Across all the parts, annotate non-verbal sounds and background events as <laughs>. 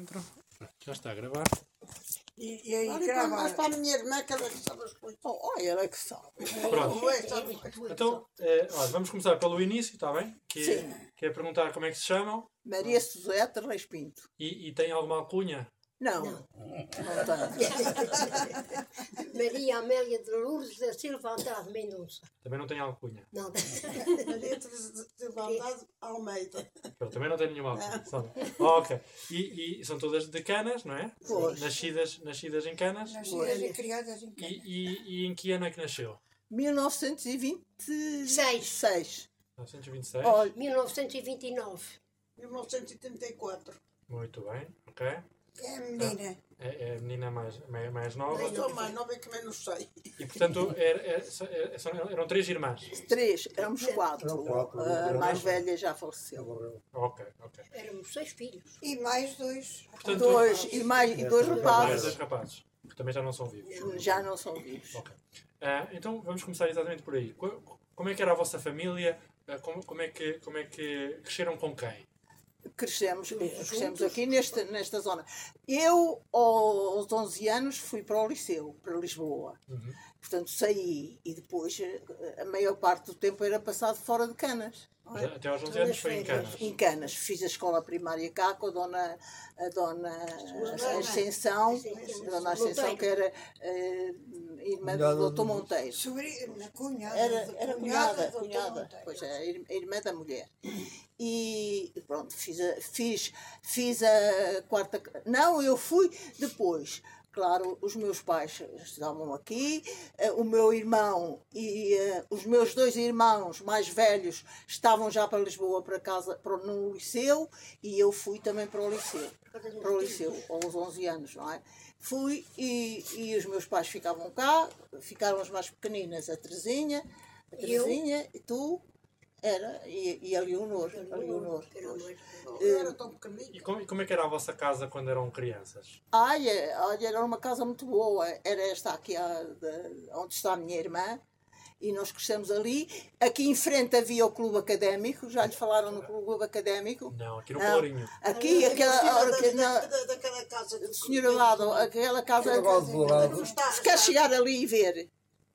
Dentro. Já está a gravar. E, e aí Olha, grava. mas para a minha irmã que ela que sabe as coisas. Oh, olha, ela que sabe. Pronto. Coisas. Então, eh, olha, vamos começar pelo início, está bem? Que, Sim. que é perguntar como é que se chamam Maria Suzete Reis Pinto. e, e tem alguma alcunha. Não, não. <laughs> Maria Amélia de Lourdes da Silva Andrade Mendonça. Também não tem alcunha. Não, <laughs> Maria de Vontade Almeida. Pronto, também não tem nenhuma alcunha. Oh, ok. E, e são todas de Canas, não é? Pois. Nascidas, nascidas em Canas. Nascidas e criadas em E, Canas. e, e em que ano é que nasceu? 1926. Seis. 1926. Olha, 1929. 1934. Muito bem, ok. É a menina. É, é a menina mais, mais, mais nova. Eu sou mais nova que menos sei. E portanto era, era- eram três irmãs. três, éramos quatro. Eram quatro. A mais velha já faleceu. Ok, ok. Éramos seis filhos. E mais dois. Portanto, Dois, e mais e dois mais rapazes. dois rapazes, que também já não são vivos. Já não são vivos. Ok. Ah, então vamos começar exatamente por aí. Co- Como é que era a vossa família? Ah, Como, como, é, que, como é que cresceram com quem? Crescemos, crescemos aqui nesta, nesta zona. Eu, aos 11 anos, fui para o liceu, para Lisboa. Uhum. Portanto, saí e depois eh, a maior parte do tempo era passado fora de Canas. Até aos 11 anos foi em Canas. Em Canas. Fiz a escola primária cá com a dona, a dona Ascensão, a dona Ascensão, que era eh, irmã do do- doutor Monteiro. Cunhada. Era, era cunhada cunhada, pois é, a irmã da mulher. E pronto, fiz a, fiz, fiz a quarta. Não, eu fui depois. Claro, os meus pais estavam aqui, eh, o meu irmão e eh, os meus dois irmãos mais velhos estavam já para Lisboa, para casa, para, no liceu, e eu fui também para o liceu, para o liceu, aos 11 anos, não é? Fui e, e os meus pais ficavam cá, ficaram as mais pequeninas, a Terezinha, a? Terezinha, e tu, era, e, e a Leonor, a Leonor. Era tão pequenina. E como, e como é que era a vossa casa quando eram crianças? Ai, é, olha, era uma casa muito boa. Era esta aqui a, de- onde está a minha irmã. E nós crescemos ali. Aqui em frente havia o clube académico. Já lhes falaram no clube académico? Não, aqui no Não. Colorinho. Aqui, aquela, Da- da- Daquela casa de senhora lado, aquela casa. Está- Se quer chegar ali e ver.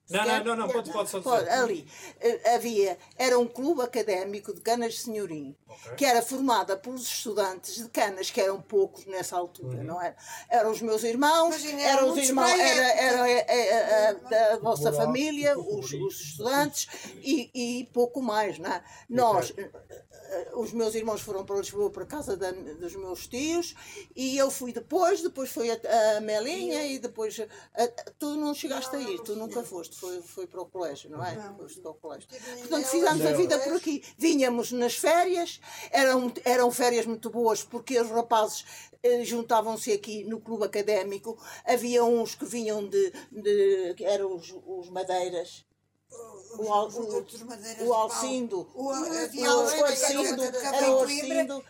Não, não, não, não, pode, pode só Pode, dizer. ali eh, havia, era um clube académico de Canas de Senhorim, Ok. que era formada pelos estudantes de Canas, que eram poucos nessa altura, Uhum. não era? Eram os meus irmãos, Imagina, eram os irmãos, era, era, eh, eh, eh, da vossa Buraco, família, os, os estudantes e, e pouco mais, não é? Nós, os meus irmãos foram para Lisboa para a casa da- dos meus tios e eu fui depois, depois foi a, a Melinha e depois a- a- tu não chegaste a ir, tu nunca foste, foi, foi para o colégio, não é? Foste para o colégio. Portanto, fizemos a Não. vida por aqui. Vinhamos nas férias, eram, eram férias muito boas porque os rapazes eh, juntavam-se aqui no clube académico. Havia uns que vinham de. de que eram os, os Madeiras. O, o, o. Alcindo. O, havia O Alcindo, Alcindo, era o Alcindo,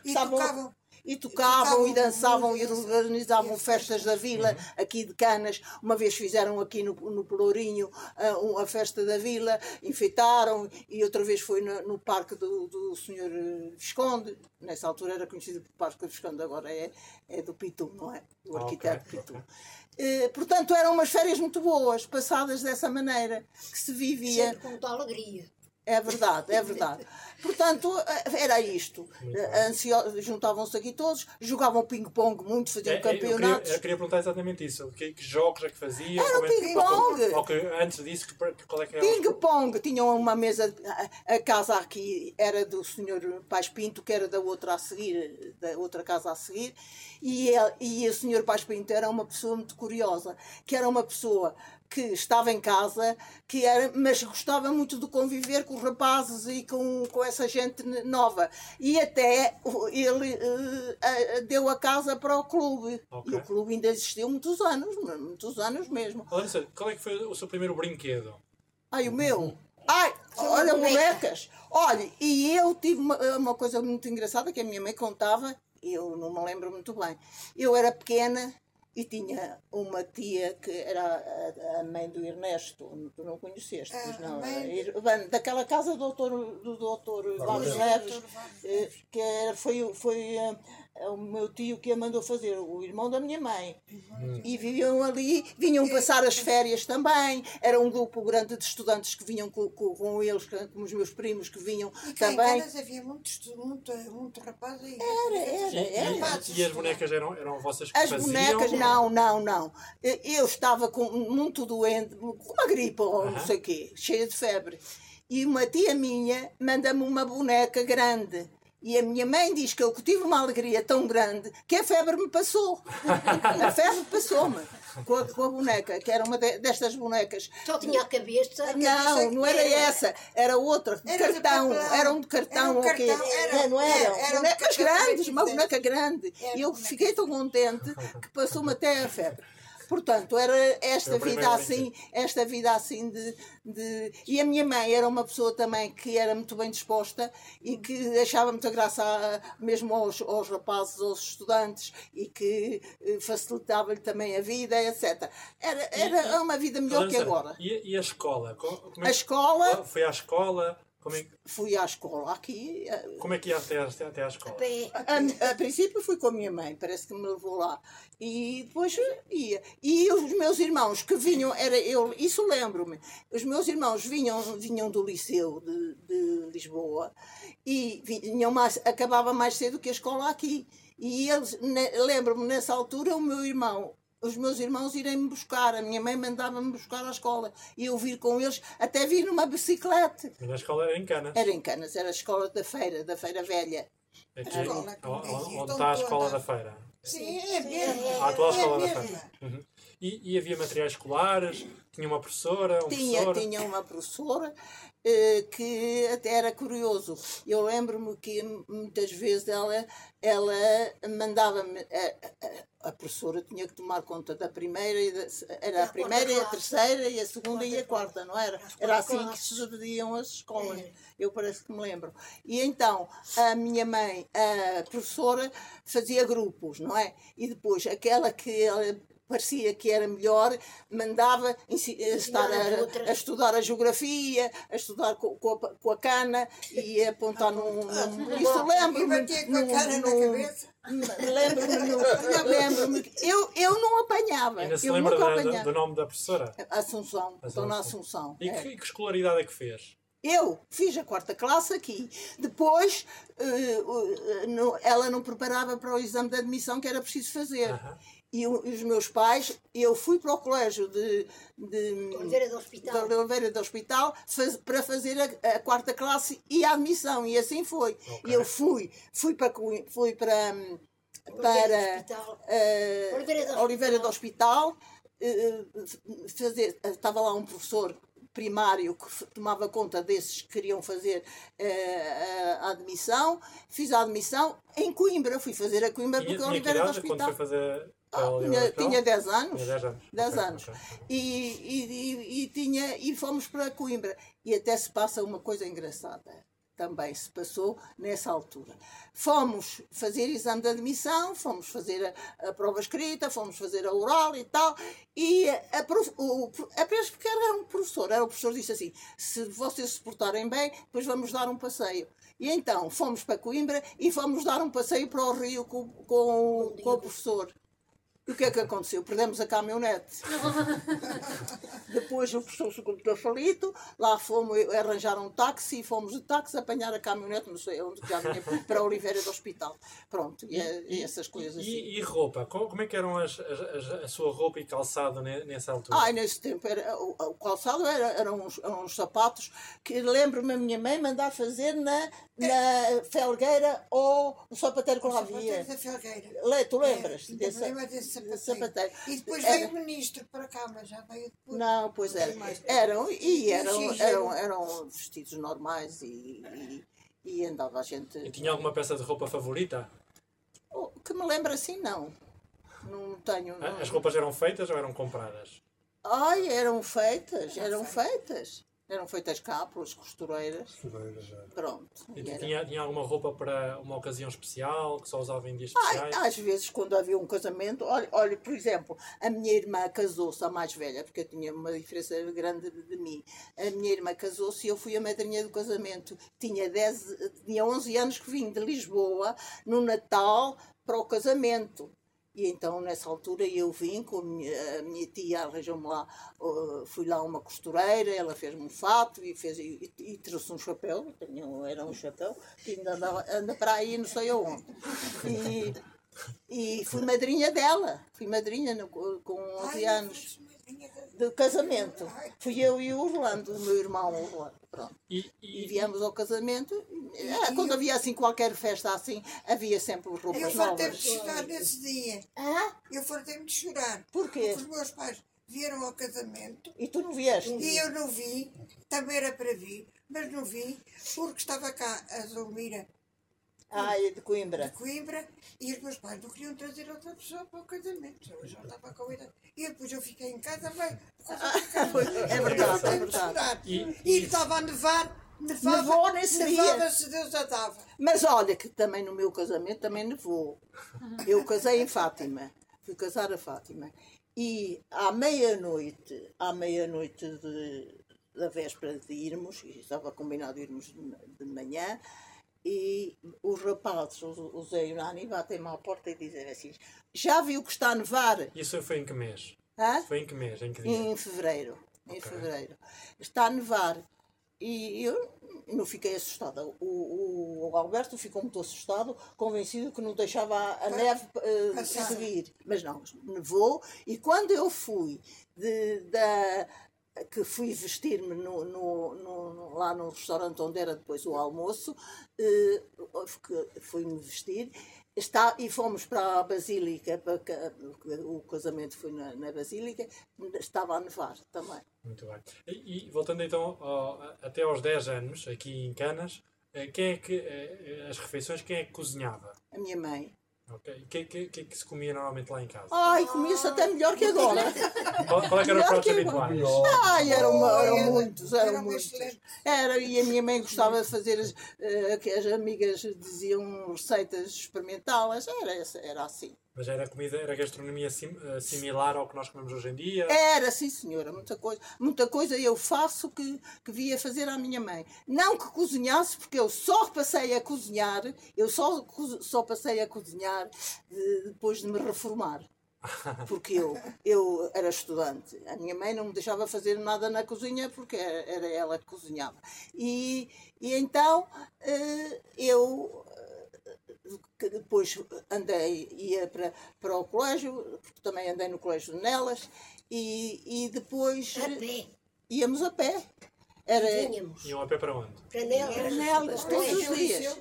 e tocavam. E tocavam e dançavam e organizavam festas da vila aqui de Canas. Uma vez fizeram aqui no, no Pelourinho ah, um- a festa da vila, enfeitaram e outra vez foi no, no parque do, do senhor Visconde. Nessa altura era conhecido por Parque do Visconde, agora é, é do Pitu, não é? O Ah, arquiteto ok, Pitu. ok. Eh, portanto, eram umas férias muito boas, passadas dessa maneira, que se vivia. Sempre com muita alegria. É verdade, é verdade. Portanto, eh, era isto. Eh, ansio- Juntavam-se aqui todos, jogavam ping-pong muito, faziam É, é, eu, queria, campeonatos. eu queria perguntar exatamente isso. Que, que jogos é que faziam? Era como é ping-pong. antes disso, que, que- qual é que era? Ping-pong, tinham uma mesa. A, a casa aqui era do senhor Paz Pinto, que era da outra a seguir, da outra casa a seguir, e, ele, e o senhor Paz Pinto era uma pessoa muito curiosa, que era uma pessoa que estava em casa, que era, mas gostava muito de conviver com os rapazes e com, com essa gente nova. E até ele a- deu a casa para o clube. Ok. E o clube ainda existiu muitos anos, muitos anos mesmo. Larissa, qual é que foi o seu primeiro brinquedo? Ai, o meu? Ai, olha, bonecas. Olha, e eu tive uma, uma coisa muito engraçada que a minha mãe contava, eu não me lembro muito bem. Eu era pequena e tinha uma tia que era a, a mãe do Ernesto, tu não conheceste, pois A não? mãe- daquela casa do doutor, do doutor Vamos Neves. Neves, eh, que era, foi, foi, eh, o meu tio que a mandou fazer, o irmão da minha mãe. E viviam ali, vinham passar as férias também. Era um grupo grande de estudantes que vinham com, com, com eles, com os meus primos que vinham E em também. Canas havia muitos, muito, muito rapaz aí. Era, era, E, era. e- e as bonecas eram, eram vossas que As faziam? bonecas, não, não, não. Eu estava com, muito doente, com uma gripe ou não Aham. sei o quê, cheia de febre. E uma tia minha manda-me uma boneca grande. E a minha mãe diz que eu tive uma alegria tão grande que a febre me passou. <laughs> A febre passou-me com a, com a boneca, que era uma de- destas bonecas. Só tinha a cabeça. Não, não era essa, era outra, de Era cartão, era um de cartão, Era um ou quê? cartão, era- não era? era- era um bonecas cartão grandes, uma boneca grande. Era E eu fiquei tão contente que passou-me até a febre. Portanto, era esta o vida assim, esta vida assim de, de. E a minha mãe era uma pessoa também que era muito bem disposta e que achava muita graça a- mesmo aos, aos rapazes, aos estudantes e que eh, facilitava-lhe também a vida, etc. Era, era uma vida melhor que agora. E, e a escola? Co- Como é A escola, Foi à escola? Como é, que- fui à escola aqui. eh, como é que ia até, até, até à escola? Pé. A, a princípio fui com a minha mãe, parece que me levou lá. E depois ia. E os meus irmãos que vinham, era eu, isso lembro-me, os meus irmãos vinham, vinham do liceu de, de Lisboa e vinham mais, acabava mais cedo que a escola aqui. E eles, lembro-me nessa altura, o meu irmão, os meus irmãos irem me buscar, a minha mãe mandava-me buscar à escola e eu vir com eles, até vir numa bicicleta. A minha escola era em Canas. Era em Canas, era a escola da feira, da feira velha. Aqui, escola, como onde- está a escola da feira. Sim, é mesmo. A atual é escola da feira. Uhum. E, e havia materiais escolares? Tinha uma professora? Um tinha, professor? tinha uma professora que até era curioso. Eu lembro-me que muitas vezes ela, ela mandava-me. A, a, professora tinha que tomar conta da primeira, e da, era a primeira e a terceira, e a segunda e a quarta, não era? Era assim que se dividiam as escolas. É. Eu parece que me lembro. E então a minha mãe, a professora, fazia grupos, não é? E depois aquela que ela parecia que era melhor, mandava eh, estar a, a estudar a geografia, a estudar co- com, a, com a cana e a apontar num. num- isso lembro-me. batia com a num- cara na num- cabeça. Lembro-me. num- <laughs> que Eu, eu não apanhava. Ainda se eu lembra nunca apanhava. do nome da professora? Assunção, Assunção. Dona Assunção. E é. que, que escolaridade é que fez? Eu fiz a quarta classe aqui. Depois, eh, eh, não- ela não preparava para o exame de admissão que era preciso fazer. E o- os meus pais, eu fui para o colégio de, de, Oliveira do Hospital. da Oliveira do Hospital faz- para fazer a, a quarta classe e a admissão. E assim foi. Ok. E eu fui, fui para, fui para, hum, Oliveira do para Hospital. eh, Oliveira do Oliveira do Hospital. eh, fazer, estava lá um professor primário que tomava conta desses que queriam fazer eh, a admissão. Fiz a admissão em Coimbra. Fui fazer a Coimbra Tinha, porque Oliveira do Hospital. Ah, a tinha, Hospital? tinha 10 anos. Tinha 10 anos. 10 Ok, anos. ok. E, e, e, e tinha, e fomos para Coimbra. E até se passa uma coisa engraçada. Também se passou nessa altura. Fomos fazer exame de admissão, fomos fazer a, a prova escrita, fomos fazer a oral e tal. E a, prof- o, apenas porque era um professor, era o professor disse assim: se vocês se portarem bem, depois vamos dar um passeio. E então fomos para Coimbra e fomos dar um passeio para o Rio com, com, com o professor. E o que é que aconteceu? Perdemos a caminhonete. <laughs> Depois o professor segundo ficou falido, lá fomos arranjar um táxi e fomos de táxi apanhar a caminhonete, não sei onde, já vinha <laughs> para Oliveira do Hospital. Pronto, e, é- e essas coisas assim. E, e roupa? Co- Como é que eram as, as- a sua roupa e calçado ne- nessa altura? Ai, nesse tempo era, o, o calçado era, eram uns, eram uns sapatos que lembro-me a minha mãe mandar fazer na, na Felgueira ou no sapateiro que lá havia. Sapateiro da Felgueira. Le, tu lembras? É, desse sapateiro. sapateiro? E depois Era- veio o ministro para cá, mas já veio depois. Não, pois era. Eram, e eram, eram, eram vestidos normais e, e, e andava a gente. E tinha alguma peça de roupa favorita? Oh, Que me lembra assim, não. Não tenho. Ah, Não. As roupas eram feitas ou eram compradas? Ai, eram feitas, eram feitas. Eram feitas cá pelas costureiras. Pronto. E E era- tinha, tinha alguma roupa para uma ocasião especial que só usava em dias Ai, especiais? às vezes, quando havia um casamento, olha, olha, por exemplo, a minha irmã casou-se, a mais velha, porque eu tinha uma diferença grande de, de mim. A minha irmã casou-se e eu fui a madrinha do casamento. Tinha, 10, tinha 11 anos que vim de Lisboa, no Natal, para o casamento. E então, nessa altura, eu vim com a minha, a minha tia, arranjou-me lá, uh, fui lá uma costureira, ela fez-me um fato e, fez, e, e trouxe um chapéu, um- era um chapéu, que ainda anda, anda para aí, não sei aonde. E, e fui madrinha dela, fui madrinha no- com 11 anos de casamento. Fui eu e o Orlando, o meu irmão Orlando. Pronto. E, E e, viemos ao casamento. Ah, quando havia assim qualquer festa assim, havia sempre Eu roupas fartei-me novas. de chorar nesse dia. Ah, Eu fartei-me de chorar. porquê? Porque os meus pais vieram ao casamento E tu não vieste? e eu não vi. Também era para vir, mas não vi. Porque estava cá a Zulmira Ai, de Coimbra. de Coimbra e os meus pais não queriam trazer outra pessoa para o casamento. Eu já estava com a idade. E depois eu fiquei em casa bem. É verdade, é verdade. E- E estava a nevar. Nevava, Nevou nesse dia. nevava se Deus a dava. Mas olha que também no meu casamento também nevou. Eu casei em Fátima. Fui casar a Fátima. E à meia-noite, à meia-noite de- da véspera de irmos, e estava combinado irmos de manhã, e os rapazes, o, o Zé e o Nani, batem-me à porta e dizem assim: Já viu que está a nevar? isso foi em que mês? Hã? Foi em que mês? Em que dia? Em fevereiro. Em Ok. fevereiro. Está a nevar. E eu não fiquei assustada. O, o Alberto ficou muito assustado, convencido que não deixava a, a neve Passar. seguir. Mas não, nevou. E quando eu fui de- da que fui vestir-me no, no- no- lá no restaurante onde era depois o almoço, eh, que fui-me vestir, está, e fomos para a Basílica, para, o casamento foi na, na Basílica, estava a nevar também. Muito bem. E, e voltando então ao- até aos 10 anos, aqui em Canas, eh, quem é que, eh, as refeições, quem é que cozinhava? A minha mãe. Ok? O que, que, que é que se comia normalmente lá em casa? Ai, comia-se até melhor que agora. Qual, qual é que melhor pratos que habituais? Ai, eram, eram Era- muitos, eram era muitos. excelente. Era, e a minha mãe gostava de fazer, as, eh, que as amigas diziam receitas, experimentá-las. Era, essa- era assim. Mas era comida, era gastronomia sim- eh, similar ao que nós comemos hoje em dia? Era, sim, senhora, muita coisa. Muita coisa eu faço que, que via fazer à minha mãe. Não que cozinhasse, porque eu só passei a cozinhar, eu só, só passei a cozinhar de- depois de me reformar. <laughs> Porque eu, eu era estudante. A minha mãe não me deixava fazer nada na cozinha porque era, era ela que cozinhava. E, e então eh, eu que depois andei, ia para, para o colégio, porque também andei no colégio de Nelas, e, e depois A pé. íamos a pé. Era Vinhamos. Iam a pé para onde? Para nelas. Para nelas, todos os dias.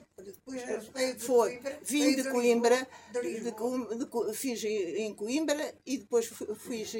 Foi, vim de Coimbra, de de de Co- fiz em Coimbra e depois fiz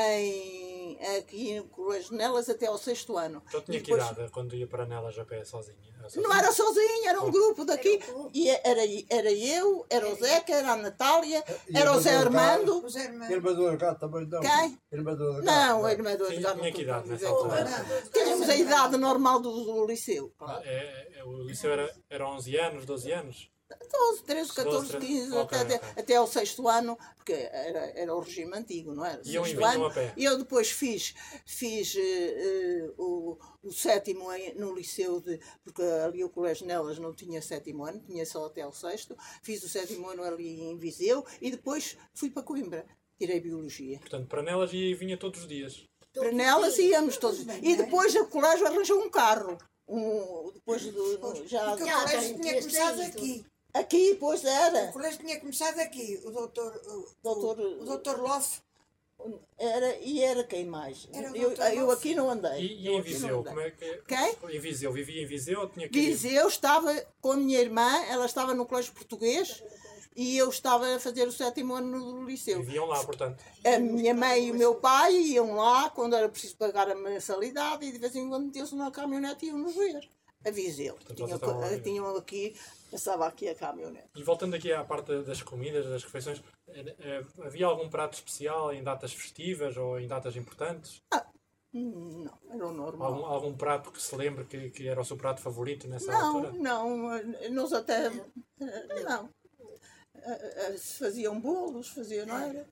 em, em- aqui Colégio de Nelas até ao sexto ano. Então tinha E que depois- idade quando ia para Nelas a pé sozinha? Não era sozinha, era um grupo daqui. Era um grupo. E era, era eu, era o Zeca, era a Natália, E era o Zé Manuel Armando. Os irmãos. Irmã do Arcado também não. Quem? Irmã do Arcado. Não, a irmã do não tinha que idade nessa altura? Tínhamos a idade normal do, do liceu. Ah, é- é- o liceu era, era 11 anos, 12 anos? 12, 13, 14, 12, 15, ok, até, ok. até ao sexto ano, porque era, era o regime antigo, não era? Iam e Sexto vinham ano. E eu depois fiz, fiz eh, eh, o, o sétimo em- no liceu, de, porque ali o colégio nelas não tinha sétimo ano, tinha só até ao sexto. Fiz o sétimo ano ali em Viseu e depois fui para Coimbra. Tirei Biologia. Portanto, para Nelas ia e vinha todos os dias. Para nelas íamos todos. E depois o colégio arranjou um carro. Um, depois do, já Porque o Já, colégio já tinha começado aqui. Aqui, pois O era. colégio tinha começado aqui. O doutor, o, Doutor- o, o doutor Loff. Era, e era quem mais? Era o Eu, eu aqui não andei. E, e em Viseu, como é que. Quem? Em Viseu, vivia em Viseu ou tinha que ir? Viseu estava com a minha irmã, ela estava no colégio português e eu estava a fazer o sétimo ano no liceu. Viviam lá, portanto. A minha mãe e o meu pai iam lá quando era preciso pagar a mensalidade e de vez em quando metiam-se na caminhonete e iam nos ver. A Viseu. vocês Tinham, tinham aqui, passava aqui a caminhonete. E voltando aqui à parte das comidas, das refeições, eh, havia algum prato especial em datas festivas ou em datas importantes? Hum, Não, era o normal. Algum, algum prato que se lembre que, que era o seu prato favorito nessa Não, altura? não, eh, nós até. eh, Não. Eh, Se faziam bolos, faziam, não era?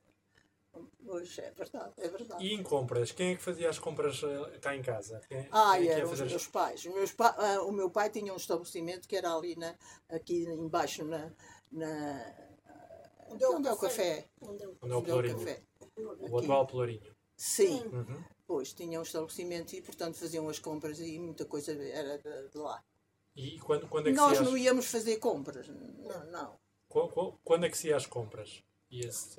Pois é verdade, é verdade. E em compras? Quem é que fazia as compras eh, cá em casa? Quem, Ah, quem é eram os as- meus pais. Os meus pa- ah, o meu pai tinha um estabelecimento que era ali na, aqui embaixo na, na, Onde é o Onde é o café? café? Onde é o Onde é o Pelourinho? café? O atual Pelourinho. Sim. Uhum. Pois, tinham um estabelecimento e, portanto, faziam as compras e muita coisa era de de lá. E quando, quando é que Nós se ia não às, íamos fazer compras. Não, não. qu- qu- quando é que se ia às compras? E esse.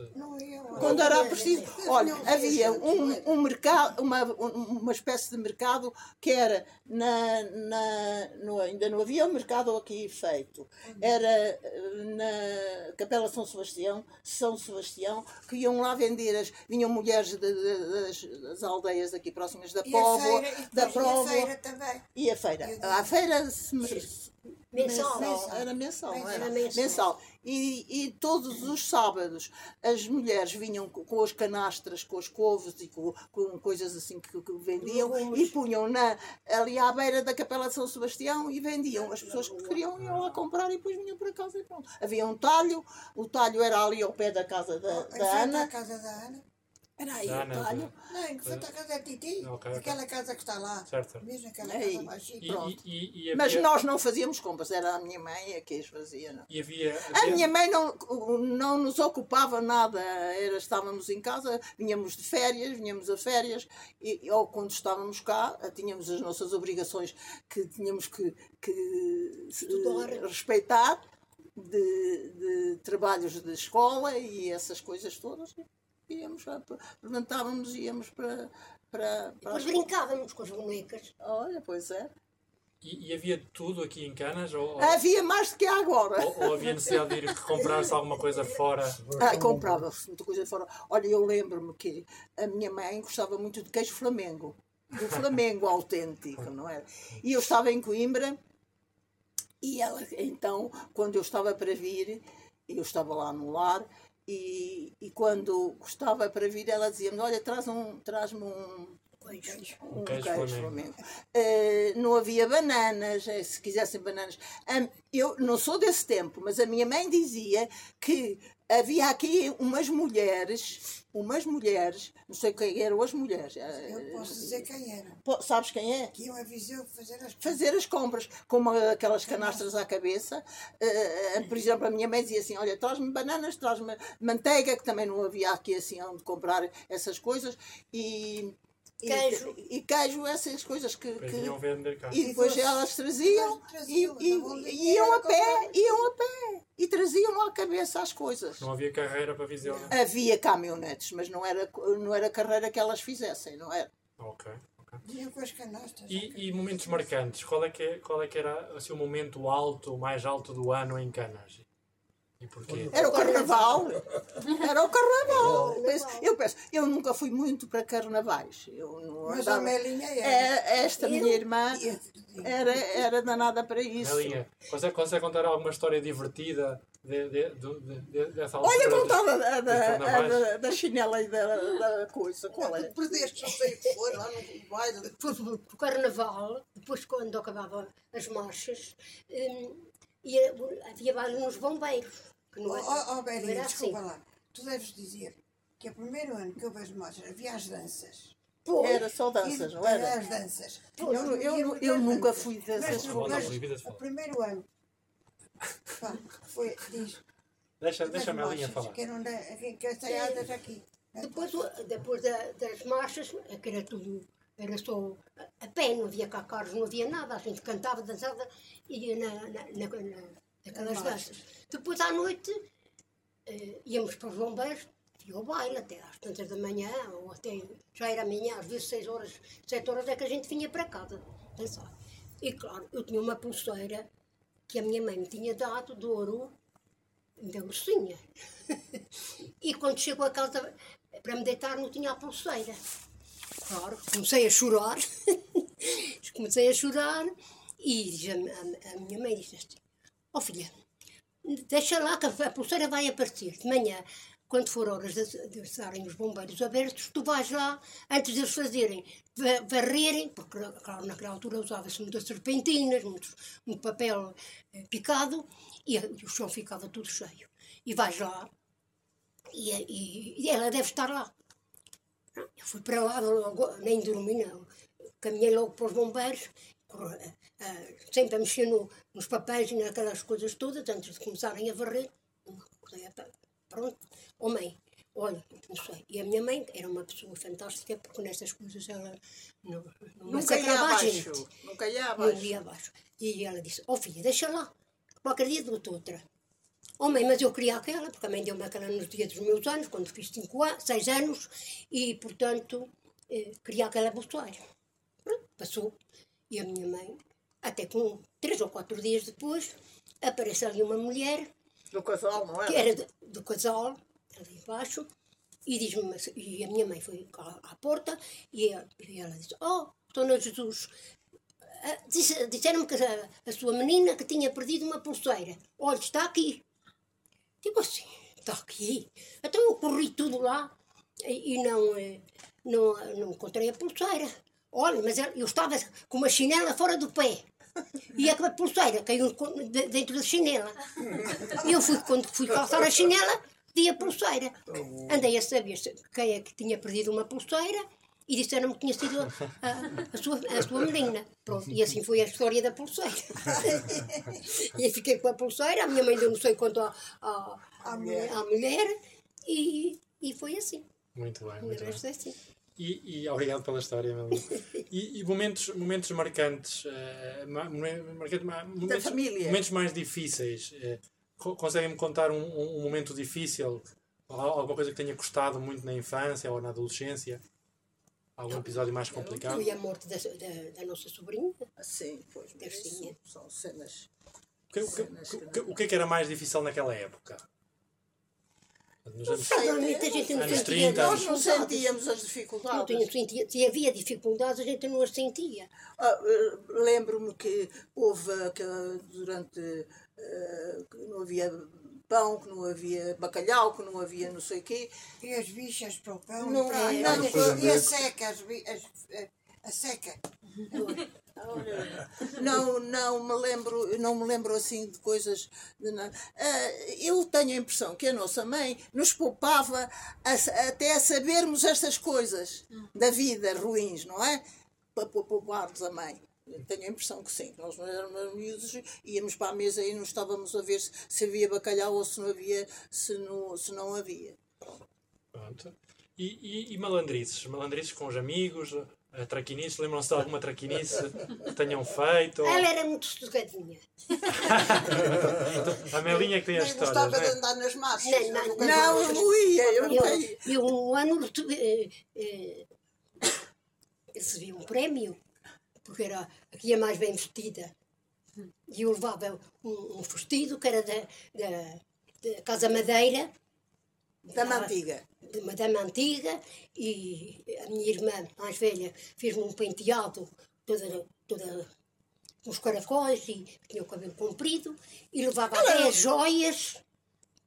Quando era preciso. Olha, Não, havia um, um mercado, uma, um- uma espécie de mercado que era na. na no, ainda não havia um mercado aqui feito. Era eh, na Capela São Sebastião, São Sebastião, que iam lá vender as. vinham mulheres de- de- das, das aldeias aqui próximas da E Póvoa, e da depois ia a feira também. e a feira. A feira se me- Mensal. Era mensal, Mensal. era Era mensal. E, e todos os sábados as mulheres vinham co- com as canastras, com as couves e com, com coisas assim que, que vendiam e punham na, ali à beira da Capela de São Sebastião e vendiam. As pessoas que queriam iam lá comprar e depois vinham para casa e pronto. Havia um talho, o talho era ali ao pé da casa da, Em da Ana. casa da Ana. Era aí o Ana, talho. Não, em frente à casa da Titi. Ok, ok. Aquela casa que está lá. Certo, certo. Mesmo aquela Aí. casa baixinha. E, Pronto. e, e, e Mas havia, nós não fazíamos compras, era a minha mãe a que as fazia. Não. e havia, A havia- minha mãe não, não nos ocupava nada, era, estávamos em casa, vinhamos de férias, vinhamos a férias, e, ou quando estávamos cá, tínhamos as nossas obrigações que tínhamos que, que Estudar. eh, respeitar, de, de trabalhos de escola e essas coisas todas. Íamos, lá, levantávamos e íamos para, para, para a Depois escola. brincávamos com as bonecas. Olha, pois é. e, e havia tudo aqui em Canas? Ou, ou, Havia mais do que há agora. ou- ou havia necessidade de ir comprar-se alguma coisa fora? <laughs> Ah, comprava-se muita coisa fora. Olha, eu lembro-me que a minha mãe gostava muito de queijo flamengo. Do flamengo <laughs> autêntico, não era? E eu estava em Coimbra e ela, então, quando eu estava para vir, eu estava lá no lar e, e quando estava para vir, ela dizia-me: Olha, traz um, traz-me um, Queijo. um queijo queijo, flamengo. Eh, não havia bananas, eh, se quisessem bananas. Am- eu não sou desse tempo, mas a minha mãe dizia que havia aqui umas mulheres, umas mulheres, não sei quem eram as mulheres. eh, Eu posso dizer quem era. po- sabes quem é? Que iam a Viseu fazer as fazer as compras com uma- aquelas canastras à cabeça. Eh, por exemplo, a minha mãe dizia assim: Olha, traz-me bananas, traz-me manteiga, que também não havia aqui assim onde comprar essas coisas, e- Queijo. e, queijo, essas coisas que. Que- vinham vender cá. e depois elas traziam e, traziam, e- davam e iam a pé, iam a pé e traziam à cabeça as coisas. Não havia carreira para Viseu, não? Havia caminhonetes, mas não era, não era carreira que elas fizessem, não era? Ok. E, e momentos marcantes? Qual é que, é, qual é que era assim, o momento alto, o mais alto do ano em Canas? E porquê? Era o carnaval. Era o carnaval. Eu penso, eu nunca fui muito para carnavais. Eu não Mas andava- a Melinha era. É, esta Eu- minha irmã era, era danada para isso. Melinha, consegue, consegue contar alguma história divertida de, de, de, de- de- dessa altura? Olha, contava da, da, chinela e da, da coisa. Qual é? Perdeste, não sei o que foi, lá no baile. O carnaval, depois quando acabava as marchas, ia- havia baile nos bombeiros. Que não Ó, é- ó, ó, não Belinha, era desculpa assim. lá. Tu deves dizer que o primeiro ano que houve as marchas havia as danças. Pois, Era só danças, não era? As danças. Eu, não eu, íamos eu às nunca danças. fui Mas, proibida de o primeiro ano pá, foi, diz, Deixa, das deixa a marchas, falar. que eram da, que, que ensaiadas aqui. Depois, depois da- das marchas, é que era tudo, era só a- pé, não havia cá carros, não havia nada. A gente cantava, dançava e ia na, na, na, na, naquelas danças. Depois à noite eh, íamos para os bombeiros e ao baile até às tantas da manhã, ou até já era amanhã, às vezes seis horas, sete horas é que a gente vinha para casa dançar. E claro, eu tinha uma pulseira que a minha mãe me tinha dado de ouro, ainda ursinha. <laughs> E quando chegou a casa para me deitar, não tinha a pulseira. Claro, comecei a chorar. <laughs> comecei a chorar e a, a- a minha mãe disse assim: Ó filha, deixa lá que a pulseira vai aparecer. De manhã, quando for horas de, de estarem os bombeiros abertos, tu vais lá, antes de eles fazerem, va- varrerem, porque claro, naquela altura usava-se muitas serpentinas, muito, muito papel eh, picado, e, e o chão ficava tudo cheio. E vais lá, e, e- e ela deve estar lá. Eu fui para lá, logo, nem dormi, não. Caminhei logo para os bombeiros, corre- ah, sempre a mexer no- nos papéis e naquelas coisas todas, antes de começarem a varrer. Pronto, oh mãe, olha, não sei. E a minha mãe era uma pessoa fantástica, porque nessas coisas ela não, não Nunca ia abaixo. gente. Nunca ia Não abaixo. ia abaixo. E ela disse, oh filha, deixa lá, qualquer dia dou-te outra. Mãe, mas eu queria aquela, porque a mãe deu-me aquela nos dias dos meus anos, quando fiz 6 anos, e portanto eh, queria aquela. Pronto, passou. E a minha mãe, até com três ou quatro dias depois, aparece ali uma mulher Do casal, não que é? era de- do casal, ali embaixo, e diz-me, mas- e a minha mãe foi à, à porta e ela, e ela disse, oh, Dona Jesus, ah, disse- disseram-me que a, a sua menina que tinha perdido uma pulseira. Olha, está aqui. Digo assim, está aqui. Então eu corri tudo lá e, e não, eh, não, não encontrei a pulseira. Olha, mas eu estava com uma chinela fora do pé. E a pulseira caiu dentro da chinela. E eu fui, quando fui calçar a chinela, vi a pulseira. Andei a saber quem é que tinha perdido uma pulseira e disseram-me que tinha sido a, a- a sua, a sua menina. Pronto, e assim foi a história da pulseira. <laughs> e eu fiquei com a pulseira, a minha mãe deu não sei quanto à, à, mulher, à mulher e, e foi assim. Muito bem, muito bem. é assim. E, e obrigado pela história, Melinda. E, e momentos, momentos marcantes, eh, ma- momen- marcante- ma- momentos, momentos mais difíceis. eh, co- Conseguem-me contar um, um- um momento difícil? Alguma coisa que tenha custado muito na infância ou na adolescência? Algum episódio mais complicado? Foi a morte da, da, da nossa sobrinha. Sim, pois. né? São cenas. O que, o que- que- o que é que era mais difícil naquela época? Nos anos- Normalmente a gente não Anos sentia 30, Nós não dificuldades. sentíamos as Não dificuldades. tinha, sentia, se havia dificuldades, a gente não as sentia. Ah, eh, Lembro-me que houve aquela- durante eh, que não havia pão, que não havia bacalhau, que não havia não sei o quê. E as bichas para o pão. Não, e para- não, não, não e a seca, as, as, a, seca. Não, não me lembro, não me lembro assim de coisas de nada. Ah, eu tenho a impressão que a nossa mãe nos poupava a até a sabermos estas coisas da vida ruins, não é? Para para poupar-nos a mãe. Tenho a impressão que sim, que nós éramos miúdos, íamos para a mesa e não estávamos a ver se, se havia bacalhau ou se não havia, se não, se não havia. Pronto. E, e, e malandrices? Malandrices com os amigos, a traquinices? Lembram-se de alguma traquinice que tenham feito? Ou... Ela era muito sossegadinha. <laughs> A Melinha que tem as histórias, gostava não de é? andar nas massas. Não, não, nunca Não, eu não ia, eu nunca ia. Eu, eu um ano recebi, eh, eh, recebi um prémio, porque era a que ia mais bem vestida. E eu levava um, um vestido que era da, da, da Casa Madeira, Da mantiga. de uma dama antiga, e a minha irmã mais velha fez-me um penteado toda, toda com os caracóis e tinha o cabelo comprido, e levava até as joias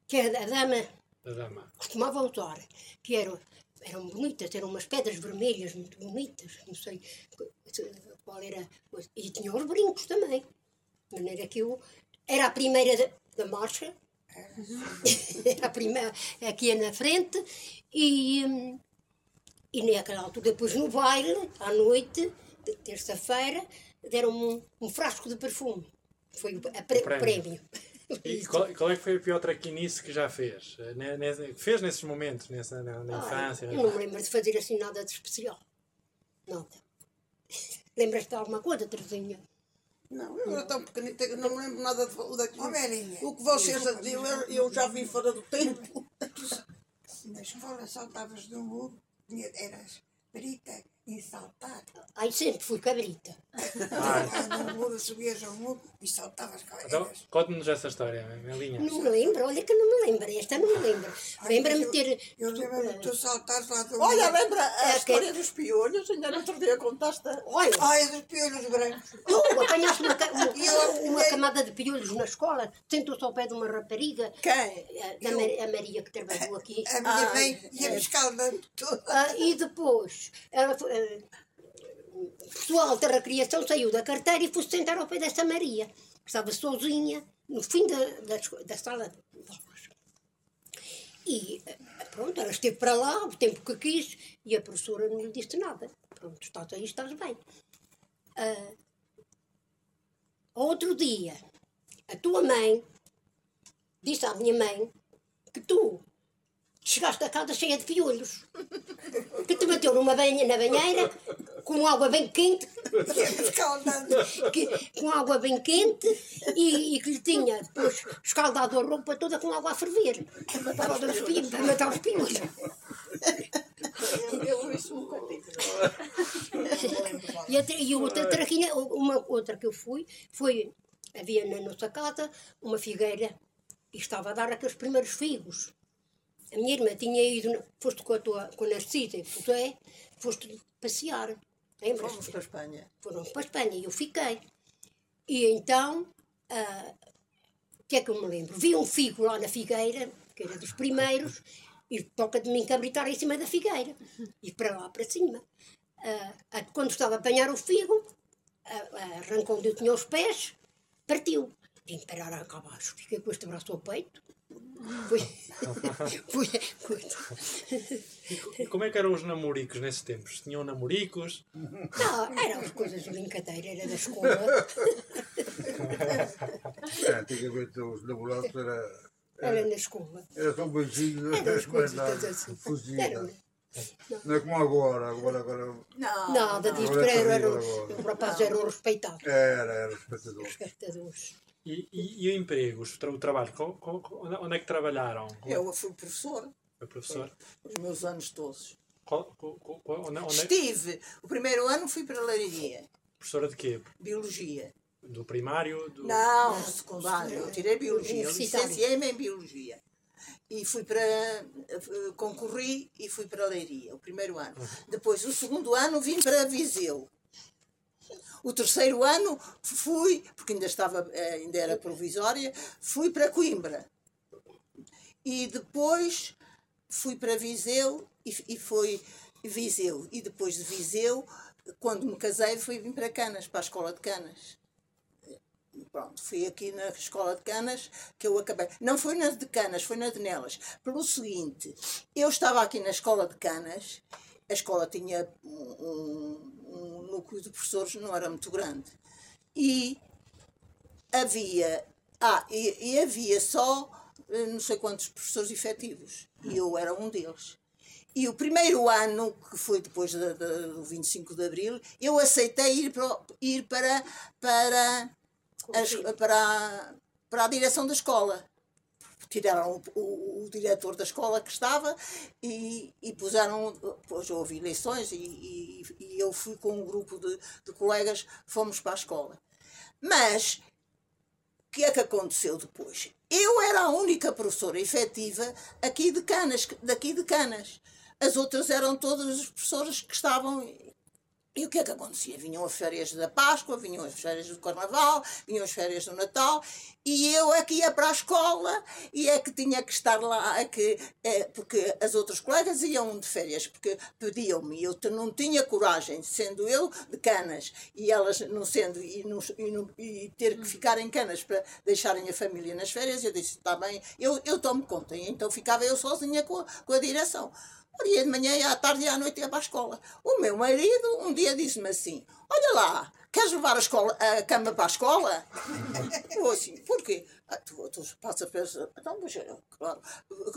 que a a dama Da dama. costumava usar, que eram, eram bonitas, eram umas pedras vermelhas muito bonitas, não sei se- qual era, e tinha os brincos também, de maneira que eu, era a primeira da, da marcha, <laughs> era a primeira, aqui é na frente, e, hum, e naquela altura, depois no baile, à noite, de terça-feira, deram-me um, um frasco de perfume, foi o a pre- O prémio. prémio. <laughs> E qual, qual é que foi a pior traquinice que já fez? Fez nesses momentos, nessa, na, na Ah, infância? Eu não me lembro de fazer assim nada de especial. Nada. <laughs> Lembras-te de alguma coisa, Terezinha? Não, eu era tão pequenita que não me lembro nada de- daquilo. Belinha. O que vocês diziam, eu, eu já vi fora do tempo. Na escola saltavas do muro, tinha- eras perita em saltar. Ai, sempre fui cabrita. <laughs> No muro, subias ao muro e saltavas com Então, conte-nos essa história, Melinha. Não me lembro, olha que não me lembro. Esta não me lembro. <laughs> Lembra-me ter. Eu lembro-me de tu saltares lá do Olha, lembra a É, história dos piolhos? Ainda no outro dia contaste. Olha, Ai, dos piolhos brancos. tu apanhaste uma, uma, E eu- uma camada de piolhos na escola, sentou-se ao pé de uma rapariga, Quem? a, da Ma- a Maria que trabalhou aqui. A minha Ai, mãe ia-me escaldando tudo. Ah, e depois, ela foi, ah, pessoal da recreação saiu da carteira e foi sentar ao pé dessa Maria, que estava sozinha, no fim da, da, da sala de aulas. E ah, pronto, ela esteve para lá o tempo que quis e a professora não lhe disse nada. Pronto, estás aí, estás bem. Ah, outro dia, a tua mãe disse à minha mãe que tu chegaste a casa cheia de piolhos. <laughs> Que te meteu numa banha, na banheira, com água bem quente, <laughs> que, com água bem quente e, e que lhe tinha depois escaldado a roupa toda com água a ferver. Para matar os piolhos. Para matar os piolhos. E, outra, e outra traquina, uma outra que eu fui, foi, havia na nossa casa uma figueira e estava a dar aqueles primeiros figos. A minha irmã tinha ido, foste com a tua, com a Narcisa e Zé, foste passear. Lembras? Fomos para a Espanha. Foram para a Espanha e eu fiquei. E então, ah, o que é que eu me lembro? Vi um figo lá na figueira, que era dos primeiros, e toca de me encabritar em cima da figueira. E para lá, para cima. Ah, quando estava a apanhar o figo, ah, arrancou onde eu tinha os pés, partiu. Vim parar cá abaixo, fiquei com este braço ao peito. Foi, foi, foi, E como é que eram os namoricos nesses tempos? Tinham namoricos? não, eram as coisas de brincadeira, era da escola, <laughs> É, antigamente os namorados era, era na escola. era só um beijinho, Eram as mas nada, assim. fugida. Era, Não é como agora, agora, agora Não. Nada disto, é era, era, terrível agora. os rapazes eram respeitados. era, era. Respeitadores. E, e, e o emprego, o trabalho? Onde é que trabalharam? Como Eu fui professora, foi professor? os meus anos todos. Qual- co- co- onde, onde é, Estive, o primeiro ano fui para a Leiria, professora de quê? Biologia. Do primário? Do... Não, secundário. Eu tirei Biologia, licenciei-me em Biologia. E fui para. eh, concorri e fui para a Leiria, o primeiro ano. Depois, o segundo ano, vim para Viseu. O terceiro ano fui, porque ainda estava, eh, ainda era provisória, fui para Coimbra. E depois fui para Viseu e, e foi Viseu. E depois de Viseu, quando me casei, fui vim para Canas, para a escola de Canas. Pronto, fui aqui na escola de Canas que eu acabei. Não foi na de Canas, foi na de Nelas. Pelo seguinte, eu estava aqui na escola de Canas, a escola tinha um, um- um núcleo de professores, não era muito grande. E havia. Ah, e, e havia só eh, não sei quantos professores efetivos. E eu era um deles. E o primeiro ano, que foi depois da- da- do 25 de Abril, eu aceitei ir para, o- ir para, para, as- para, a- para a direção da escola. Tiraram o, o- o diretor da escola que estava e, e puseram. Depois houve eleições e, e, e eu fui com um grupo de, de colegas, fomos para a escola. Mas o que é que aconteceu depois? Eu era a única professora efetiva aqui de Canas, daqui de Canas. As outras eram todas as professoras que estavam. E o que é que acontecia? Vinham as férias da Páscoa, vinham as férias do Carnaval, vinham as férias do Natal, e eu é que ia para a escola e é que tinha que estar lá, é que, é, porque as outras colegas iam de férias, porque pediam-me, eu não tinha coragem, sendo eu de Canas, e elas não sendo, e, não, e, não- e ter que ficar em Canas para deixarem a família nas férias, eu disse, está bem, eu, eu tomo conta, e então ficava eu sozinha com a, com a direção. Ora, ia de manhã, ia à tarde e à noite ia para a escola. O meu marido um dia disse-me assim: Olha lá, queres levar a, escola, a cama para a escola? <laughs> Eu assim, porquê? Ah, tu, tu passas a pensar, então, mas, eh, claro,